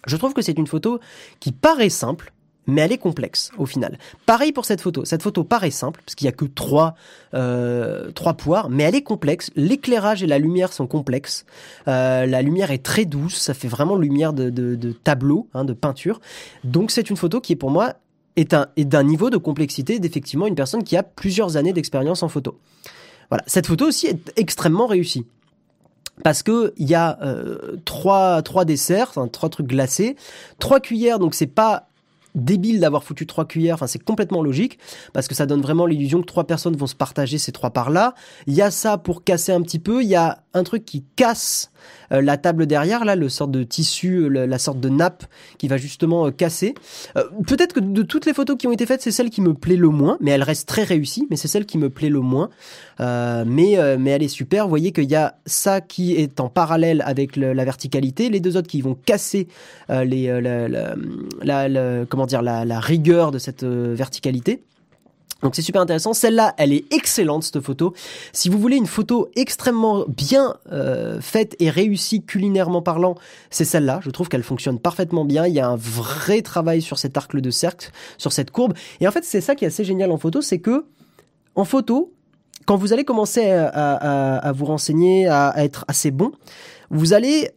je trouve que c'est une photo qui paraît simple, mais elle est complexe au final. Pareil pour cette photo. Cette photo paraît simple parce qu'il y a que trois euh, trois poires, mais elle est complexe. L'éclairage et la lumière sont complexes. Euh, la lumière est très douce, ça fait vraiment lumière de, de, de tableau, hein, de peinture. Donc c'est une photo qui est pour moi est un est d'un niveau de complexité d'effectivement une personne qui a plusieurs années d'expérience en photo. Voilà, cette photo aussi est extrêmement réussie parce que il y a euh, trois desserts, trois trucs glacés, trois cuillères, donc c'est pas débile d'avoir foutu trois cuillères. Enfin, c'est complètement logique parce que ça donne vraiment l'illusion que trois personnes vont se partager ces trois parts là. Il y a ça pour casser un petit peu. Il y a un truc qui casse euh, la table derrière, là, le sort de tissu, euh, la sorte de nappe qui va justement euh, casser. Peut-être que de toutes les photos qui ont été faites, c'est celle qui me plaît le moins, mais elle reste très réussie, mais c'est celle qui me plaît le moins. mais, mais elle est super. Vous voyez qu'il y a ça qui est en parallèle avec la verticalité, les deux autres qui vont casser les, la, comment dire, la rigueur de cette verticalité. Donc c'est super intéressant. Celle-là, elle est excellente cette photo. Si vous voulez une photo extrêmement bien euh, faite et réussie culinairement parlant, c'est celle-là. Je trouve qu'elle fonctionne parfaitement bien. Il y a un vrai travail sur cet arc de cercle, sur cette courbe. Et en fait, c'est ça qui est assez génial en photo, c'est que en photo, quand vous allez commencer à vous renseigner, à, être assez bon, vous allez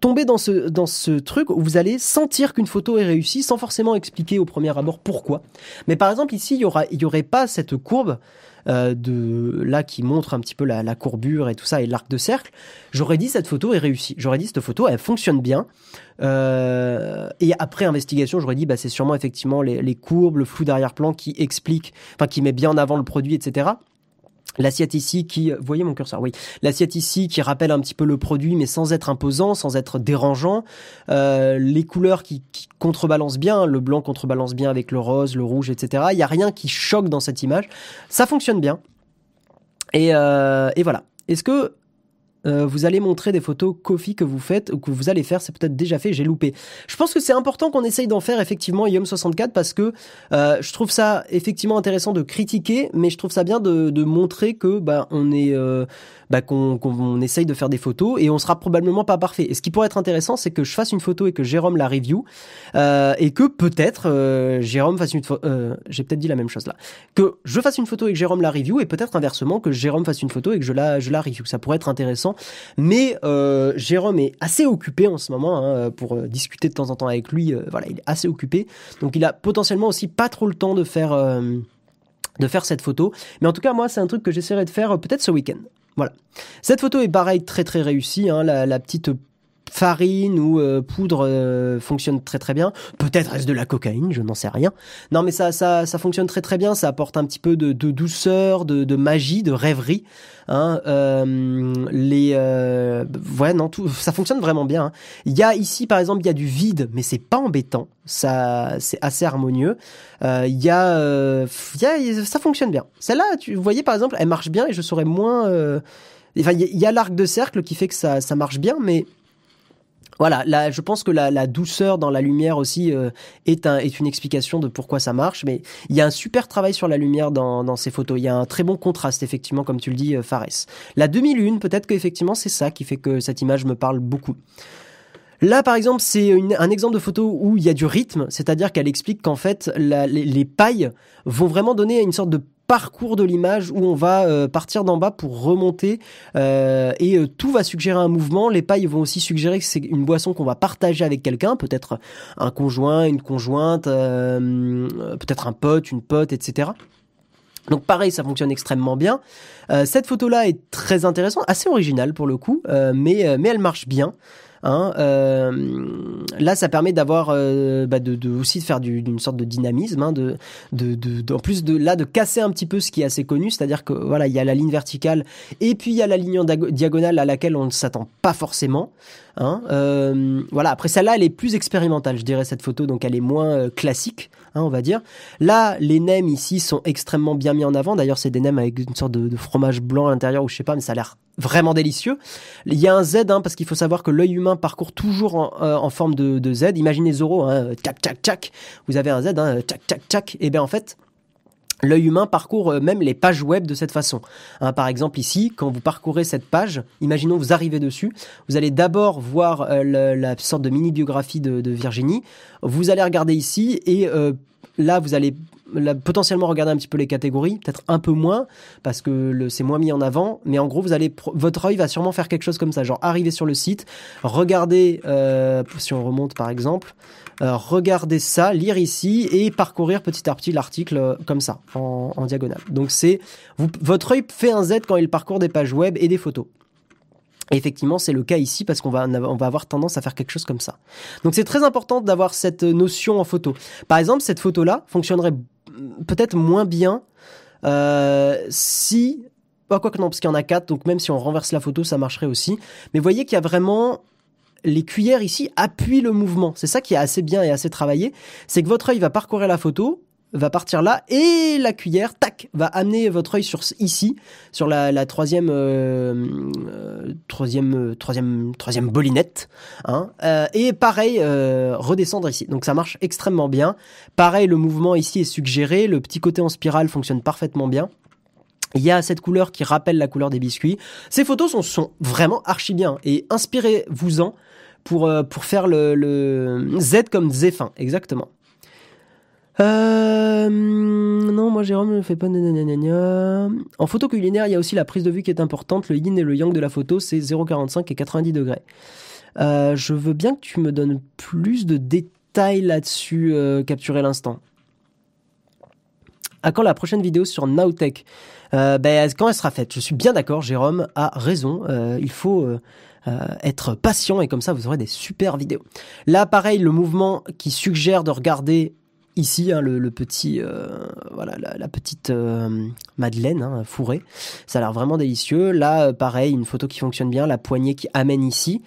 tomber dans ce, dans ce truc où vous allez sentir qu'une photo est réussie sans forcément expliquer au premier abord pourquoi. Mais par exemple, ici, il y aura, y aurait pas cette courbe euh, de là qui montre un petit peu la, la courbure et tout ça et l'arc de cercle. J'aurais dit cette photo est réussie. J'aurais dit cette photo elle fonctionne bien. Euh, et après investigation, j'aurais dit bah c'est sûrement effectivement les, les courbes, le flou d'arrière-plan qui explique, enfin qui met bien en avant le produit, etc. L'assiette ici qui, vous voyez mon curseur, oui. L'assiette ici qui rappelle un petit peu le produit, mais sans être imposant, sans être dérangeant. Euh, les couleurs qui, qui, contrebalancent bien, le blanc contrebalance bien avec le rose, le rouge, etc. Il n'y a rien qui choque dans cette image. Ça fonctionne bien. Et, euh, et voilà. Est-ce que euh, vous allez montrer des photos coffee que vous faites ou que vous allez faire, c'est peut-être déjà fait, j'ai loupé. Je pense que c'est important qu'on essaye d'en faire effectivement IOM64 parce que euh, je trouve ça effectivement intéressant de critiquer, mais je trouve ça bien de, de montrer que bah on est euh, bah, qu'on qu essaye de faire des photos et on sera probablement pas parfait. Et ce qui pourrait être intéressant, c'est que je fasse une photo et que Jérôme la review euh, et que peut-être euh, Jérôme fasse une photo. Euh, J'ai peut-être dit la même chose là. Que je fasse une photo et que Jérôme la review et peut-être inversement que Jérôme fasse une photo et que je la review. Ça pourrait être intéressant. Mais Jérôme est assez occupé en ce moment hein, pour discuter de temps en temps avec lui. Voilà, il est assez occupé, donc il a potentiellement aussi pas trop le temps de faire de faire cette photo. Mais en tout cas, moi, c'est un truc que j'essaierai de faire peut-être ce week-end. Voilà. Cette photo est pareil, très très réussie. Hein, la, la petite farine ou euh, poudre euh, fonctionne très très bien. Peut-être reste de la cocaïne, je n'en sais rien. Non, mais ça, ça, ça fonctionne très très bien. Ça apporte un petit peu de, de douceur, de, de, magie, de rêverie. Hein. Euh, les, euh, ouais, non, tout, ça fonctionne vraiment bien. Hein. Il y a ici, par exemple, il y a du vide, mais c'est pas embêtant. Ça, c'est assez harmonieux. Euh, il y a, il y a, ça fonctionne bien. Celle-là, tu voyez par exemple, elle marche bien et je saurais moins. Enfin, il y a l'arc de cercle qui fait que ça, ça marche bien, mais voilà, là, je pense que la, la, douceur dans la lumière aussi euh, est, un, est une explication de pourquoi ça marche. Mais il y a un super travail sur la lumière dans, ces photos. Il y a un très bon contraste, effectivement, comme tu le dis, euh, Fares. La demi-lune, peut-être qu'effectivement, c'est ça qui fait que cette image me parle beaucoup. Là, par exemple, c'est un exemple de photo où il y a du rythme, c'est-à-dire qu'elle explique qu'en fait, les, les, pailles vont vraiment donner une sorte de parcours de l'image où on va euh, partir d'en bas pour remonter euh, et euh, tout va suggérer un mouvement. Les pailles vont aussi suggérer que c'est une boisson qu'on va partager avec quelqu'un, peut-être un conjoint, une conjointe, peut-être un pote, une pote, etc. Donc pareil, ça fonctionne extrêmement bien. Cette photo-là est très intéressante, assez originale pour le coup, mais, mais elle marche bien. Hein, euh, là, ça permet d'avoir, euh, bah de, aussi de faire d'une sorte de dynamisme, hein, de, de, de, en plus de là de casser un petit peu ce qui est assez connu, c'est-à-dire que voilà, il y a la ligne verticale et puis il y a la ligne diagonale à laquelle on ne s'attend pas forcément. Hein, euh, voilà. Après celle-là, elle est plus expérimentale, je dirais cette photo, donc elle est moins euh, classique, hein, on va dire. Là, les nems ici sont extrêmement bien mis en avant. D'ailleurs, c'est des nems avec une sorte de, de fromage blanc à l'intérieur ou je sais pas, mais ça a l'air vraiment délicieux. Il y a un Z hein, parce qu'il faut savoir que l'œil humain parcourt toujours en, euh, en forme de, de, Z. Imaginez Zoro, hein, tac tac tac. Vous avez un Z, hein, tac tac tac. Et bien en fait, L'œil humain parcourt euh, même les pages web de cette façon. Hein, par exemple ici, quand vous parcourez cette page, imaginons vous arrivez dessus, vous allez d'abord voir euh, la sorte de mini-biographie de, de, Virginie, vous allez regarder ici et euh, là vous allez potentiellement regarder un petit peu les catégories, peut-être un peu moins parce que c'est moins mis en avant, mais en gros vous allez votre œil va sûrement faire quelque chose comme ça, genre arriver sur le site, regarder euh, si on remonte par exemple, regarder ça, lire ici et parcourir petit à petit l'article euh, comme ça, en, diagonale. Donc c'est votre œil fait un Z quand il parcourt des pages web et des photos. Effectivement, c'est le cas ici parce qu'on va, on va avoir tendance à faire quelque chose comme ça. Donc c'est très important d'avoir cette notion en photo. Par exemple, cette photo-là fonctionnerait peut-être moins bien euh, si... Bah, quoi que non, parce qu'il y en a quatre, donc même si on renverse la photo, ça marcherait aussi. Mais voyez qu'il y a vraiment les cuillères ici appuient le mouvement. C'est ça qui est assez bien et assez travaillé. C'est que votre œil va parcourir la photo, va partir là et la cuillère, tac, va amener votre œil sur ici, sur la, troisième, euh, euh, troisième, euh, troisième, troisième bolinette, hein, euh, et pareil, euh, redescendre ici. Donc ça marche extrêmement bien. Pareil, le mouvement ici est suggéré, le petit côté en spirale fonctionne parfaitement bien. Il y a cette couleur qui rappelle la couleur des biscuits. Ces photos sont, sont vraiment archi bien et inspirez-vous-en pour, euh, pour faire le, Z comme Zéphine, exactement. Euh, non, moi Jérôme ne fait pas nanana. En photo culinaire, il y a aussi la prise de vue qui est importante. Le yin et le yang de la photo, c'est 0,45 et 90 degrés. je veux bien que tu me donnes plus de détails là-dessus, capturer l'instant. À quand la prochaine vidéo sur Nowtech? Ben, Quand elle sera faite? Je suis bien d'accord, Jérôme a raison. il faut être patient et comme ça vous aurez des super vidéos. Là, pareil, le mouvement qui suggère de regarder ici hein, le, petit euh, voilà la, petite euh, madeleine hein, fourrée ça a l'air vraiment délicieux. Là euh, pareil une photo qui fonctionne bien la poignée qui amène ici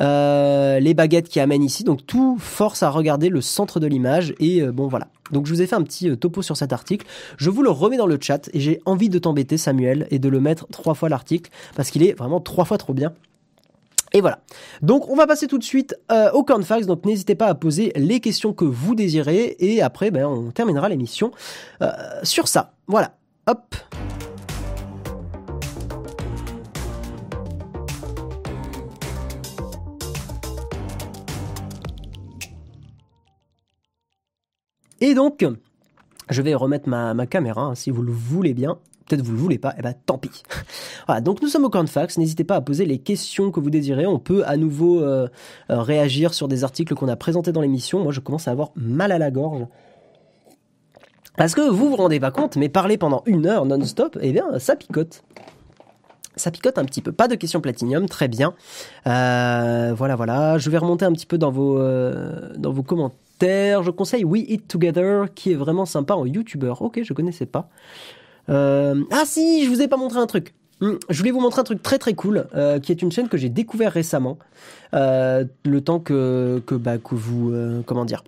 les baguettes qui amènent ici donc tout force à regarder le centre de l'image et bon voilà. Donc je vous ai fait un petit topo sur cet article. Je vous le remets dans le chat et j'ai envie de t'embêter Samuel et de le mettre trois fois l'article parce qu'il est vraiment trois fois trop bien et voilà. Donc on va passer tout de suite euh, au cornfax. Donc n'hésitez pas à poser les questions que vous désirez et après ben, on terminera l'émission euh, sur ça. Voilà. Hop. Et donc, je vais remettre ma, caméra, hein, si vous le voulez bien peut-être vous le voulez pas, et eh ben tant pis. voilà, donc nous sommes au Cornfax, n'hésitez pas à poser les questions que vous désirez, on peut à nouveau euh, euh, réagir sur des articles qu'on a présentés dans l'émission. Moi je commence à avoir mal à la gorge. Parce que vous vous rendez pas compte, mais parler pendant une heure non-stop, eh bien ça picote. Ça picote un petit peu. Pas de questions platinium, très bien. Euh, voilà, voilà. Je vais remonter un petit peu dans vos, dans vos commentaires. Je conseille We Eat Together, qui est vraiment sympa en YouTuber. Ok, je connaissais pas. Euh, ah si, je vous ai pas montré un truc. Hmm, je voulais vous montrer un truc très très cool, euh, qui est une chaîne que j'ai découvert récemment, euh, le temps que que bah que vous comment dire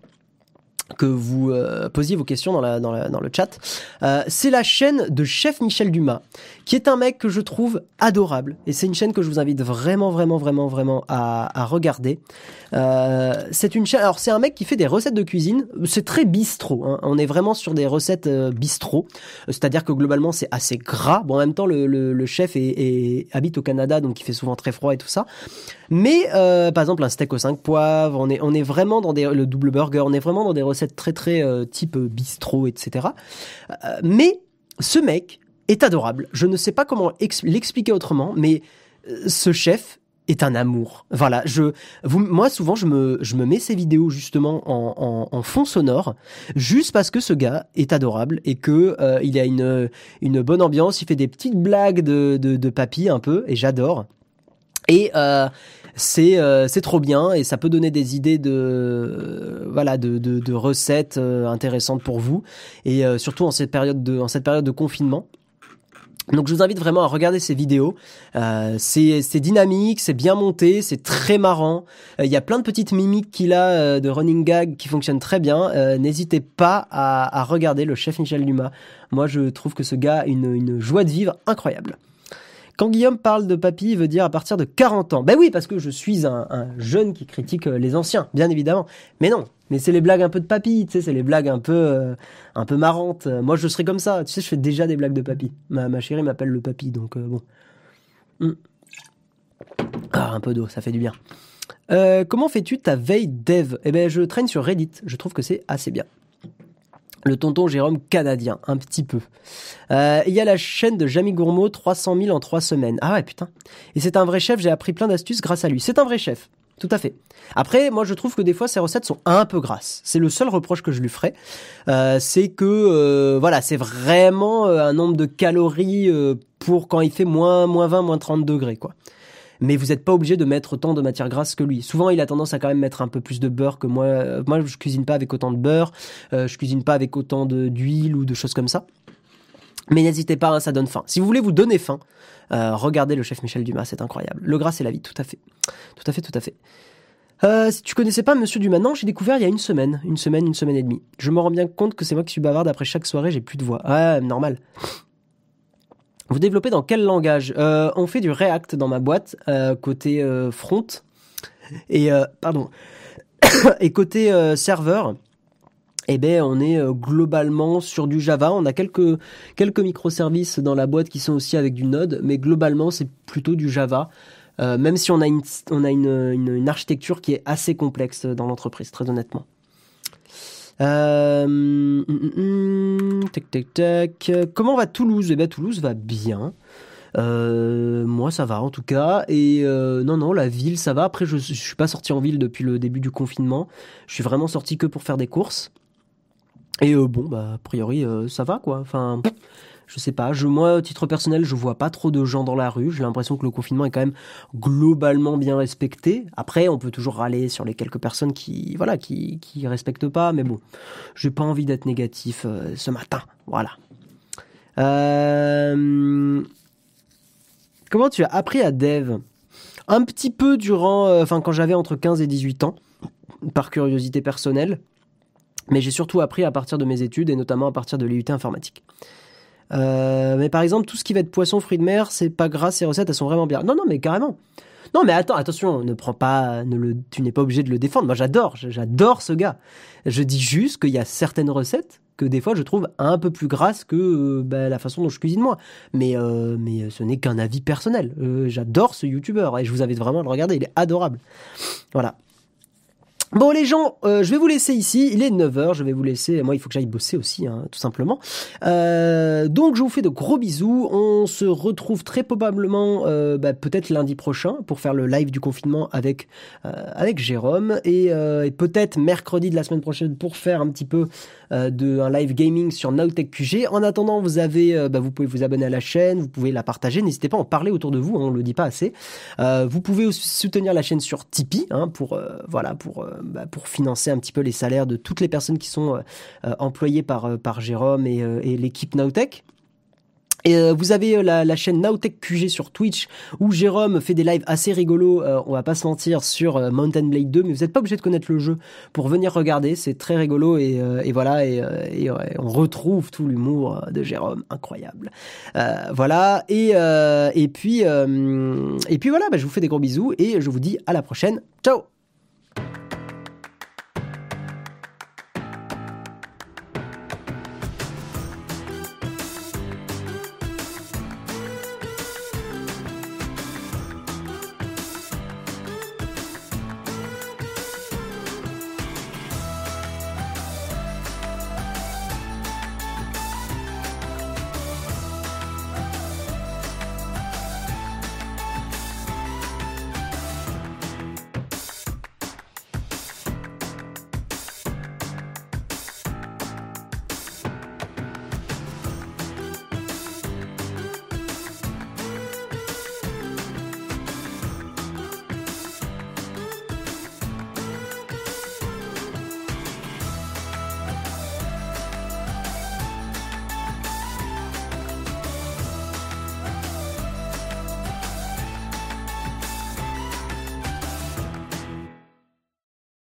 que vous euh, posiez vos questions dans, le chat. Euh, c'est la chaîne de Chef Michel Dumas, qui est un mec que je trouve adorable. Et c'est une chaîne que je vous invite vraiment, vraiment, vraiment, vraiment à, regarder. Euh, c'est une chaîne. Alors c'est un mec qui fait des recettes de cuisine. C'est très bistrot. Hein. On est vraiment sur des recettes bistrot. C'est-à-dire que globalement c'est assez gras. Bon en même temps le, chef habite au Canada, donc il fait souvent très froid et tout ça. Mais par exemple un steak aux 5 poivres, on est on est vraiment dans des le double burger, on est vraiment dans des recettes très très euh, type bistrot, etc. Euh, mais ce mec est adorable. Je ne sais pas comment l'expliquer autrement, mais euh, ce chef est un amour. Voilà, je, vous, moi souvent je me, je me mets ces vidéos justement en, en, fond sonore, juste parce que ce gars est adorable et que il a une, une bonne ambiance. Il fait des petites blagues de, de, papy un peu et j'adore. Et euh, c'est euh, c'est trop bien et ça peut donner des idées de voilà de, de, de recettes euh, intéressantes pour vous et euh, surtout en cette période de en cette période de confinement. Donc je vous invite vraiment à regarder ces vidéos. Euh, c'est dynamique, c'est bien monté, c'est très marrant. Il y a plein de petites mimiques qu'il a de running gag qui fonctionnent très bien. N'hésitez pas à, à, regarder le chef Michel Dumas. Moi je trouve que ce gars a une, une joie de vivre incroyable. Quand Guillaume parle de papy, il veut dire à partir de 40 ans. Ben oui, parce que je suis un, jeune qui critique euh, les anciens, bien évidemment. Mais non, mais c'est les blagues un peu de papy, tu sais, c'est les blagues un peu, euh, un peu marrantes. Moi, je serais comme ça. Tu sais, je fais déjà des blagues de papy. Ma, chérie m'appelle le papy, donc euh, bon. Hmm. Ah, un peu d'eau, ça fait du bien. comment fais-tu ta veille dev? Eh ben, je traîne sur Reddit. Je trouve que c'est assez bien le tonton Jérôme canadien, un petit peu. Euh, il y a la chaîne de Jamie Gourmaud, 300 000 en 3 semaines. Ah ouais, putain. Et c'est un vrai chef, j'ai appris plein d'astuces grâce à lui. C'est un vrai chef. Tout à fait. Après, moi, je trouve que des fois, ses recettes sont un peu grasses. C'est le seul reproche que je lui ferai. Euh, c'est que, euh, voilà, c'est vraiment un nombre de calories pour quand il fait moins, moins 20, moins 30 degrés, quoi mais vous n'êtes pas obligé de mettre autant de matière grasse que lui. Souvent, il a tendance à quand même mettre un peu plus de beurre que moi. Moi, je cuisine pas avec autant de beurre, euh, je cuisine pas avec autant d'huile ou de choses comme ça. Mais n'hésitez pas, hein, ça donne faim. Si vous voulez vous donner faim, euh, regardez le chef Michel Dumas, c'est incroyable. Le gras, c'est la vie, tout à fait. Tout à fait, tout à fait. Euh, si tu connaissais pas Monsieur Dumas, non, j'ai découvert il y a une semaine, une semaine, une semaine et demie. Je me rends bien compte que c'est moi qui suis bavarde après chaque soirée, j'ai plus de voix. Ouais, normal. Vous développez dans quel langage? Euh, On fait du React dans ma boîte euh, côté euh, front et pardon et côté serveur. Eh ben, on est globalement sur du Java. On a quelques quelques microservices dans la boîte qui sont aussi avec du Node, mais globalement c'est plutôt du Java. même si on a une on a une, une architecture qui est assez complexe dans l'entreprise, très honnêtement. Euh, mm, mm, mm, tac, tac, tac. Comment va Toulouse? Eh bien, Toulouse va bien. moi, ça va en tout cas. Et non, non, la ville, ça va. Après, je, je suis pas sorti en ville depuis le début du confinement. Je suis vraiment sorti que pour faire des courses. Et bon, bah, a priori, ça va quoi. Enfin, je sais pas. Moi, à titre personnel, je vois pas trop de gens dans la rue. J'ai l'impression que le confinement est quand même globalement bien respecté. Après, on peut toujours râler sur les quelques personnes qui, voilà, qui, qui respectent pas. Mais bon, j'ai pas envie d'être négatif euh, ce matin. Voilà. Euh, comment tu as appris à dev? Un petit peu durant, euh, enfin, quand j'avais entre 15 et 18 ans, par curiosité personnelle. Mais j'ai surtout appris à partir de mes études et notamment à partir de l'IUT informatique. Euh, mais par exemple, tout ce qui va être poisson, fruits de mer, c'est pas grâce, ces recettes, elles sont vraiment bien. Non, non, mais carrément. Non, mais attends, attention, ne prends pas, ne le, tu n'es pas obligé de le défendre. Moi, j'adore, j'adore ce gars. Je dis juste qu'il y a certaines recettes que des fois je trouve un peu plus grasses que euh, bah, la façon dont je cuisine moi. Mais, euh, mais ce n'est qu'un avis personnel. j'adore ce youtubeur et je vous invite vraiment à le regarder, il est adorable. Voilà. Bon les gens, euh, je vais vous laisser ici, il est 9h, je vais vous laisser, moi il faut que j'aille bosser aussi, hein, tout simplement. Euh, donc je vous fais de gros bisous, on se retrouve très probablement euh, bah, peut-être lundi prochain pour faire le live du confinement avec, avec Jérôme, et, peut-être mercredi de la semaine prochaine pour faire un petit peu de un live gaming sur Nowtech QG. En attendant, vous avez, bah, vous pouvez vous abonner à la chaîne, vous pouvez la partager, n'hésitez pas à en parler autour de vous, hein, on le dit pas assez. vous pouvez aussi soutenir la chaîne sur Tipeee, hein, pour, voilà, pour bah, pour financer un petit peu les salaires de toutes les personnes qui sont euh, euh, employées par, euh, par Jérôme et, l'équipe Nowtech. Et vous avez la, chaîne Nowtech QG sur Twitch où Jérôme fait des lives assez rigolos, on va pas se mentir, sur Mountain Blade 2, mais vous n'êtes pas obligé de connaître le jeu pour venir regarder, c'est très rigolo et, voilà, et, et on retrouve tout l'humour de Jérôme, incroyable. voilà, et, et puis, et puis voilà, bah, je vous fais des gros bisous et je vous dis à la prochaine, ciao